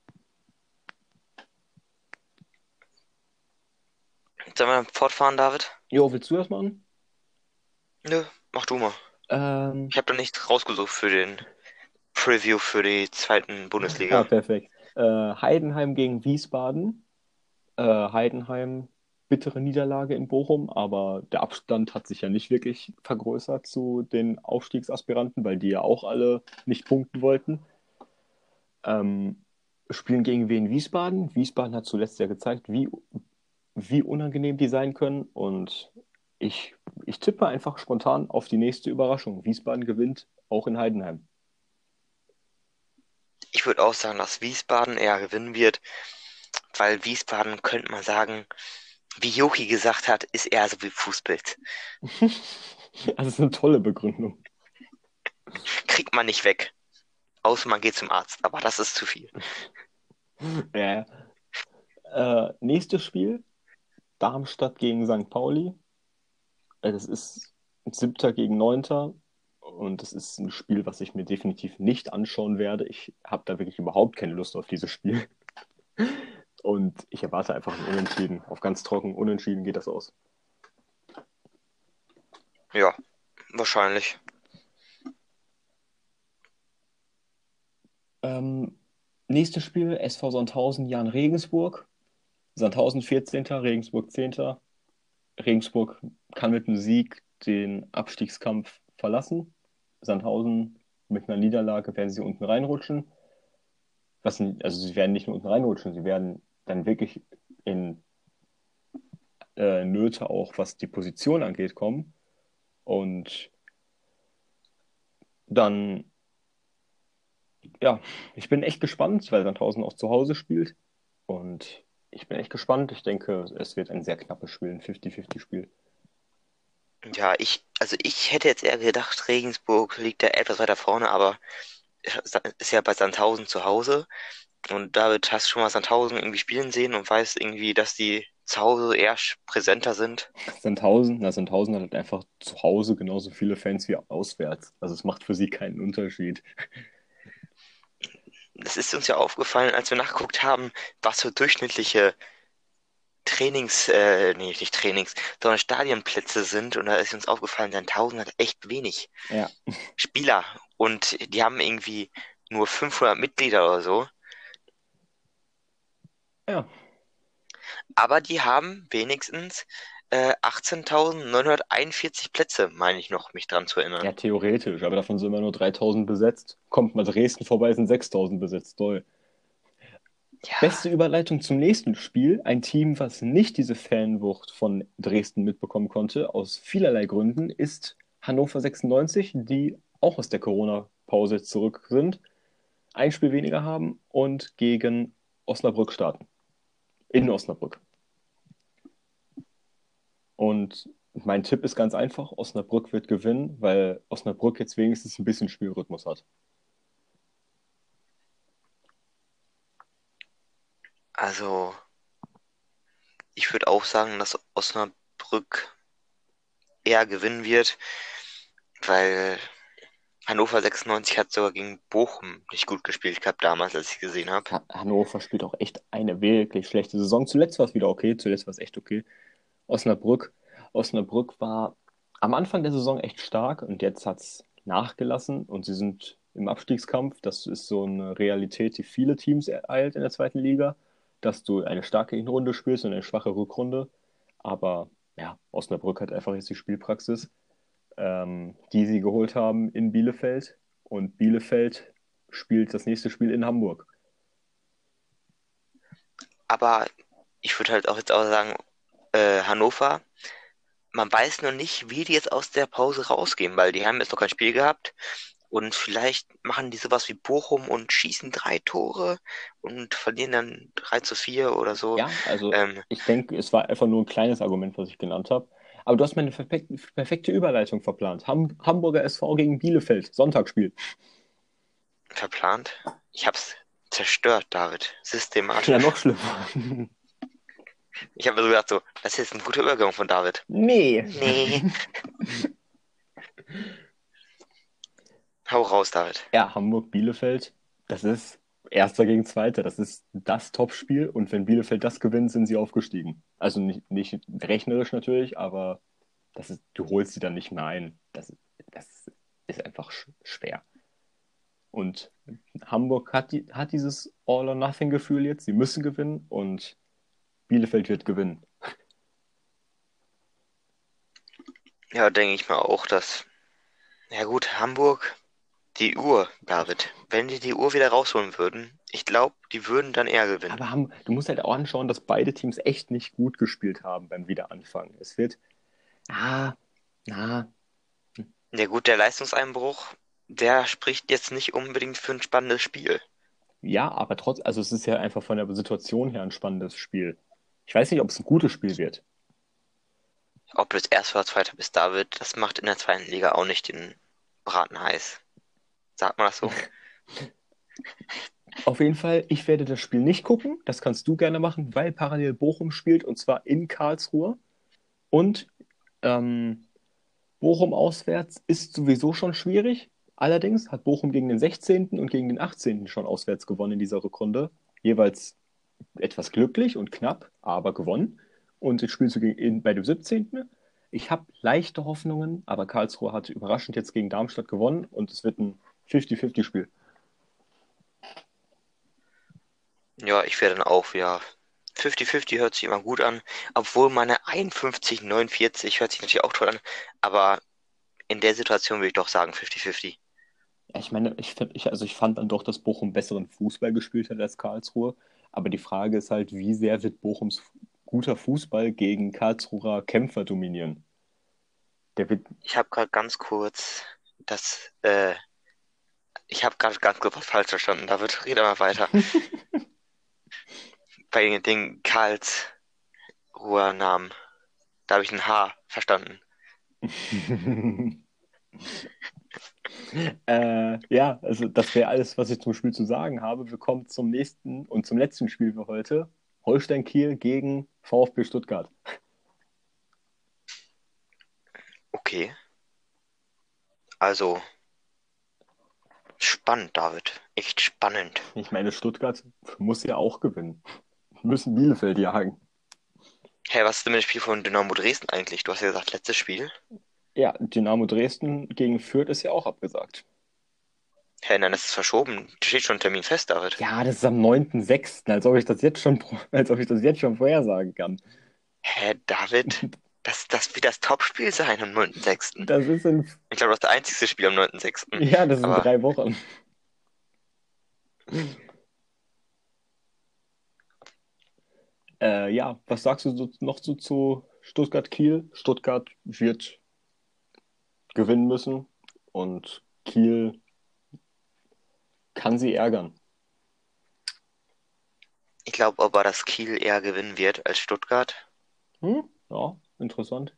Sollen wir fortfahren, David? Jo, willst du das machen? Nö, mach du mal. Ähm, Ich habe da nichts rausgesucht für den Preview für die zweiten ja, Bundesliga. perfekt. Äh, Heidenheim gegen Wiesbaden. Äh, Heidenheim, bittere Niederlage in Bochum, aber der Abstand hat sich ja nicht wirklich vergrößert zu den Aufstiegsaspiranten, weil die ja auch alle nicht punkten wollten. Ähm, spielen gegen Wien Wiesbaden. Wiesbaden hat zuletzt ja gezeigt, wie, wie unangenehm die sein können. Und ich, ich tippe einfach spontan auf die nächste Überraschung. Wiesbaden gewinnt auch in Heidenheim. Ich würde auch sagen, dass Wiesbaden eher gewinnen wird, weil Wiesbaden, könnte man sagen, wie Jochi gesagt hat, ist eher so wie Fußbild. (laughs) Das ist eine tolle Begründung. Kriegt man nicht weg. Außer man geht zum Arzt, aber das ist zu viel. (laughs) Ja. Äh, nächstes Spiel: Darmstadt gegen St. Pauli. Äh, Das ist siebter gegen neunter. Und das ist ein Spiel, was ich mir definitiv nicht anschauen werde. Ich habe da wirklich überhaupt keine Lust auf dieses Spiel. (laughs) Und ich erwarte einfach ein Unentschieden. Auf ganz trocken Unentschieden geht das aus. Ja, wahrscheinlich. Ähm, nächstes Spiel: SV Sandhausen, Jan Regensburg. Sandhausen 14., Regensburg 10. Regensburg kann mit einem Sieg den Abstiegskampf verlassen. Sandhausen mit einer Niederlage werden sie unten reinrutschen. Was, also sie werden nicht nur unten reinrutschen, sie werden dann wirklich in äh, Nöte auch, was die Position angeht, kommen. Und dann, ja, ich bin echt gespannt, weil Sandhausen auch zu Hause spielt. Und ich bin echt gespannt. Ich denke, es wird ein sehr knappes Spiel, ein 50-50-Spiel. Ja, ich, also ich hätte jetzt eher gedacht, Regensburg liegt da etwas weiter vorne, aber ist ja bei Sandhausen zu Hause. Und David, hast du schon mal Sandhausen irgendwie spielen sehen und weißt irgendwie, dass die zu Hause eher präsenter sind? Sandhausen, na, Sandhausen hat halt einfach zu Hause genauso viele Fans wie auswärts. Also es macht für sie keinen Unterschied. Das ist uns ja aufgefallen, als wir nachgeguckt haben, was für durchschnittliche Trainings, äh, nee, nicht Trainings, sondern Stadionplätze sind. Und da ist uns aufgefallen, Sandhausen hat echt wenig Ja. Spieler. Und die haben irgendwie nur 500 Mitglieder oder so. Ja. Aber die haben wenigstens äh, 18.941 Plätze, meine ich noch, mich dran zu erinnern. Ja, theoretisch, aber davon sind immer nur 3000 besetzt. Kommt mal Dresden vorbei, sind 6000 besetzt. Toll. Ja, Beste Überleitung zum nächsten Spiel. Ein Team, was nicht diese Fanwucht von Dresden mitbekommen konnte, aus vielerlei Gründen, ist Hannover 96, die auch aus der Corona-Pause zurück sind, ein Spiel weniger haben und gegen Osnabrück starten. In Osnabrück. Und mein Tipp ist ganz einfach, Osnabrück wird gewinnen, weil Osnabrück jetzt wenigstens ein bisschen Spielrhythmus hat. also ich würde auch sagen, dass Osnabrück eher gewinnen wird, weil Hannover 96 hat sogar gegen Bochum nicht gut gespielt gehabt damals, als ich gesehen habe. Ha- Hannover spielt auch echt eine wirklich schlechte Saison. Zuletzt war es wieder okay, zuletzt war es echt okay. Osnabrück, Osnabrück war am Anfang der Saison echt stark und jetzt hat es nachgelassen und sie sind im Abstiegskampf. Das ist so eine Realität, die viele Teams ereilt in der zweiten Liga, dass du eine starke Hinrunde spielst und eine schwache Rückrunde. Aber ja, Osnabrück hat einfach jetzt die Spielpraxis, ähm, die sie geholt haben in Bielefeld und Bielefeld spielt das nächste Spiel in Hamburg. Aber ich würde halt auch jetzt auch sagen, äh, Hannover, man weiß noch nicht, wie die jetzt aus der Pause rausgehen, weil die haben jetzt noch kein Spiel gehabt. Und vielleicht machen die sowas wie Bochum und schießen drei Tore und verlieren dann 3 zu 4 oder so. Ja, also Ähm, ich denke, es war einfach nur ein kleines Argument, was ich genannt habe. Aber du hast meine perfekte, perfekte Überleitung verplant. Ham Hamburger SV gegen Bielefeld, Sonntagsspiel. verplant. Ich hab's zerstört, David. Systematisch. Ja, noch schlimmer. (laughs) Ich habe mir so gedacht, so, das ist jetzt ein guter Übergang von David. Nee. Nee. (laughs) Hau raus, David. Ja, Hamburg-Bielefeld, das ist Erster gegen Zweiter. Das ist das Topspiel. Und wenn Bielefeld das gewinnt, sind sie aufgestiegen. Also nicht, nicht rechnerisch natürlich, aber das ist, du holst sie dann nicht mehr ein. Das, das ist einfach sch schwer. Und Hamburg hat, die, hat dieses All-or-Nothing-Gefühl jetzt. Sie müssen gewinnen und Bielefeld wird gewinnen. Ja, denke ich mal auch, dass. Ja gut, Hamburg, die Uhr, David. Wenn die die Uhr wieder rausholen würden, ich glaube, die würden dann eher gewinnen. Aber haben, du musst halt auch anschauen, dass beide Teams echt nicht gut gespielt haben beim Wiederanfang. Es wird, ah, na, Ja gut, der Leistungseinbruch, der spricht jetzt nicht unbedingt für ein spannendes Spiel. ja, aber trotz, also es ist ja einfach von der Situation her ein spannendes Spiel. Ich weiß nicht, ob es ein gutes Spiel wird. Ob du jetzt Erster oder Zweiter bist, David, das macht in der zweiten Liga auch nicht den Braten heiß. Sagt man das so? (laughs) Auf jeden Fall, ich werde das Spiel nicht gucken. Das kannst du gerne machen, weil parallel Bochum spielt und zwar in Karlsruhe. Und ähm, Bochum auswärts ist sowieso schon schwierig. Allerdings hat Bochum gegen den 16. und gegen den 18. schon auswärts gewonnen in dieser Rückrunde. Jeweils etwas glücklich und knapp, aber gewonnen. Und jetzt spielst du gegen, in, bei dem 17. Ich habe leichte Hoffnungen, aber Karlsruhe hat überraschend jetzt gegen Darmstadt gewonnen und es wird ein 50-50-Spiel. Ja, ich wäre dann auch, ja. 50-50 hört sich immer gut an, obwohl meine 51-49 hört sich natürlich auch toll an, aber in der Situation würde ich doch sagen 50-50. Ja, ich meine, ich, find- ich, also ich fand dann doch, dass Bochum besseren Fußball gespielt hat als Karlsruhe. Aber die Frage ist halt, wie sehr wird Bochums guter Fußball gegen Karlsruher Kämpfer dominieren? Der wird, Ich habe gerade ganz kurz das, äh, ich habe gerade ganz kurz was falsch verstanden. David, rede mal weiter. (laughs) bei den Karlsruher Namen. Da habe ich ein H verstanden. (laughs) äh, ja, also das wäre alles, was ich zum Spiel zu sagen habe. Wir kommen zum nächsten und zum letzten Spiel für heute. Holstein Kiel gegen VfB Stuttgart. Okay. Also, spannend, David. Echt spannend. Ich meine, Stuttgart muss ja auch gewinnen. Müssen Bielefeld jagen. Hä, hey, was ist denn mit dem Spiel von Dynamo Dresden eigentlich? Du hast ja gesagt, letztes Spiel. Ja, Dynamo Dresden gegen Fürth ist ja auch abgesagt. Hä, hey, nein, das ist verschoben. Da steht schon ein Termin fest, David. Ja, das ist am 9.6., als ob ich das jetzt schon, (laughs) als ob ich das jetzt schon vorhersagen kann. Hä, David? (laughs) Das, das wird das Topspiel sein am 9.6. Das ist in... Ich glaube, das ist das einzige Spiel am 9.6. Ja, das ist in drei Wochen. äh, ja, was sagst du noch so zu Stuttgart-Kiel? Stuttgart wird gewinnen müssen und Kiel kann sie ärgern. Ich glaube aber, dass Kiel eher gewinnen wird als Stuttgart. Hm? Ja, interessant.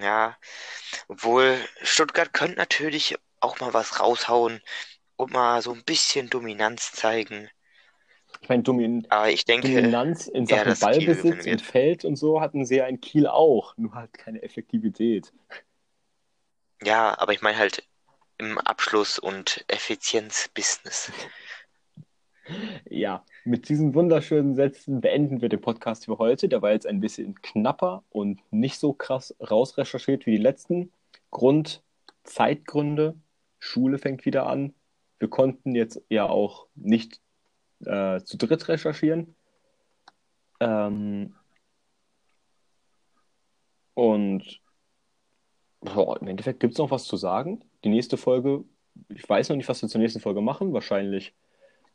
Ja, obwohl Stuttgart könnte natürlich auch mal was raushauen und mal so ein bisschen Dominanz zeigen. Ich meine, Domin ich denke, Dominanz in Sachen Kiel Ballbesitz und. Feld und so hatten sie ja in Kiel auch, nur halt keine Effektivität. Ja, aber ich meine halt im Abschluss und Effizienz-Business. Ja, mit diesen wunderschönen Sätzen beenden wir den Podcast für heute. Der war jetzt ein bisschen knapper und nicht so krass rausrecherchiert wie die letzten. Grund, Zeitgründe, Schule fängt wieder an. Wir konnten jetzt ja auch nicht äh, zu dritt recherchieren. Ähm, und boah, im Endeffekt gibt es noch was zu sagen. Die nächste Folge, ich weiß noch nicht, was wir zur nächsten Folge machen. Wahrscheinlich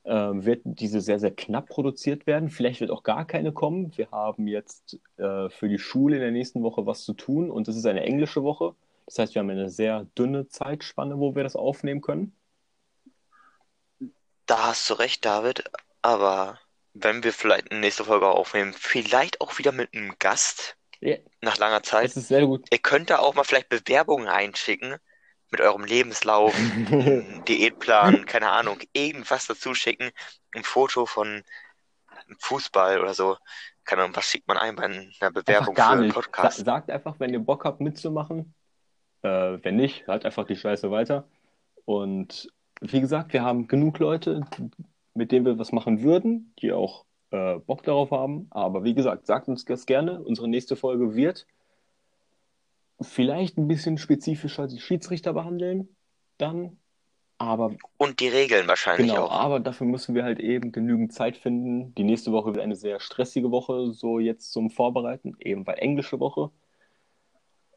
ähm, wird diese sehr, sehr knapp produziert werden. Vielleicht wird auch gar keine kommen. Wir haben jetzt äh, für die Schule in der nächsten Woche was zu tun und das ist eine englische Woche. Das heißt, wir haben eine sehr dünne Zeitspanne, wo wir das aufnehmen können. Da hast du recht, David. Aber wenn wir vielleicht eine nächste Folge aufnehmen, vielleicht auch wieder mit einem Gast Ja, nach langer Zeit. es ist sehr gut. Ihr könnt da auch mal vielleicht Bewerbungen einschicken mit eurem Lebenslauf, (laughs) Diätplan, keine Ahnung, irgendwas dazu schicken, ein Foto von Fußball oder so. Keine Ahnung, was schickt man ein bei einer Bewerbung gar für einen nicht. Sa Podcast? sagt einfach, wenn ihr Bock habt mitzumachen. Äh, wenn nicht, halt einfach die Scheiße weiter. Und wie gesagt, wir haben genug Leute, mit denen wir was machen würden, die auch äh, Bock darauf haben. Aber wie gesagt, sagt uns das gerne. Unsere nächste Folge wird vielleicht ein bisschen spezifischer die Schiedsrichter behandeln. Dann. Aber Und die Regeln wahrscheinlich Genau, auch. aber dafür müssen wir halt eben genügend Zeit finden. Die nächste Woche wird eine sehr stressige Woche, so jetzt zum Vorbereiten, eben weil englische Woche.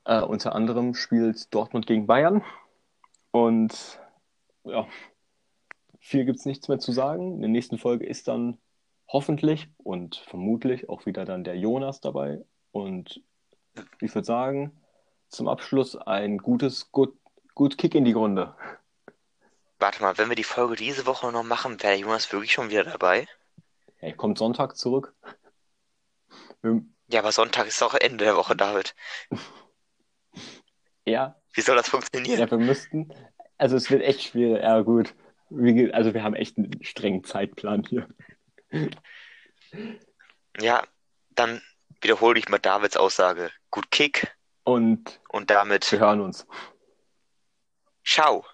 Äh, unter anderem spielt Dortmund gegen Bayern. Und ja, viel gibt es nichts mehr zu sagen. In der nächsten Folge ist dann hoffentlich und vermutlich auch wieder dann der Jonas dabei. Und ich würde sagen, zum Abschluss ein gutes, gut, gut Kick in die Runde. Warte mal, wenn wir die Folge diese Woche noch machen, wäre Jonas wirklich schon wieder dabei? Er kommt Sonntag zurück. Wir, Ja, aber Sonntag ist auch Ende der Woche, David. (laughs) ja, Wie soll das funktionieren? Ja, wir müssten. Also es wird echt schwierig. Ja, gut. Also wir haben echt einen strengen Zeitplan hier. Ja, dann wiederhole ich mal Davids Aussage. Gut Kick Und und damit wir hören uns. ciao.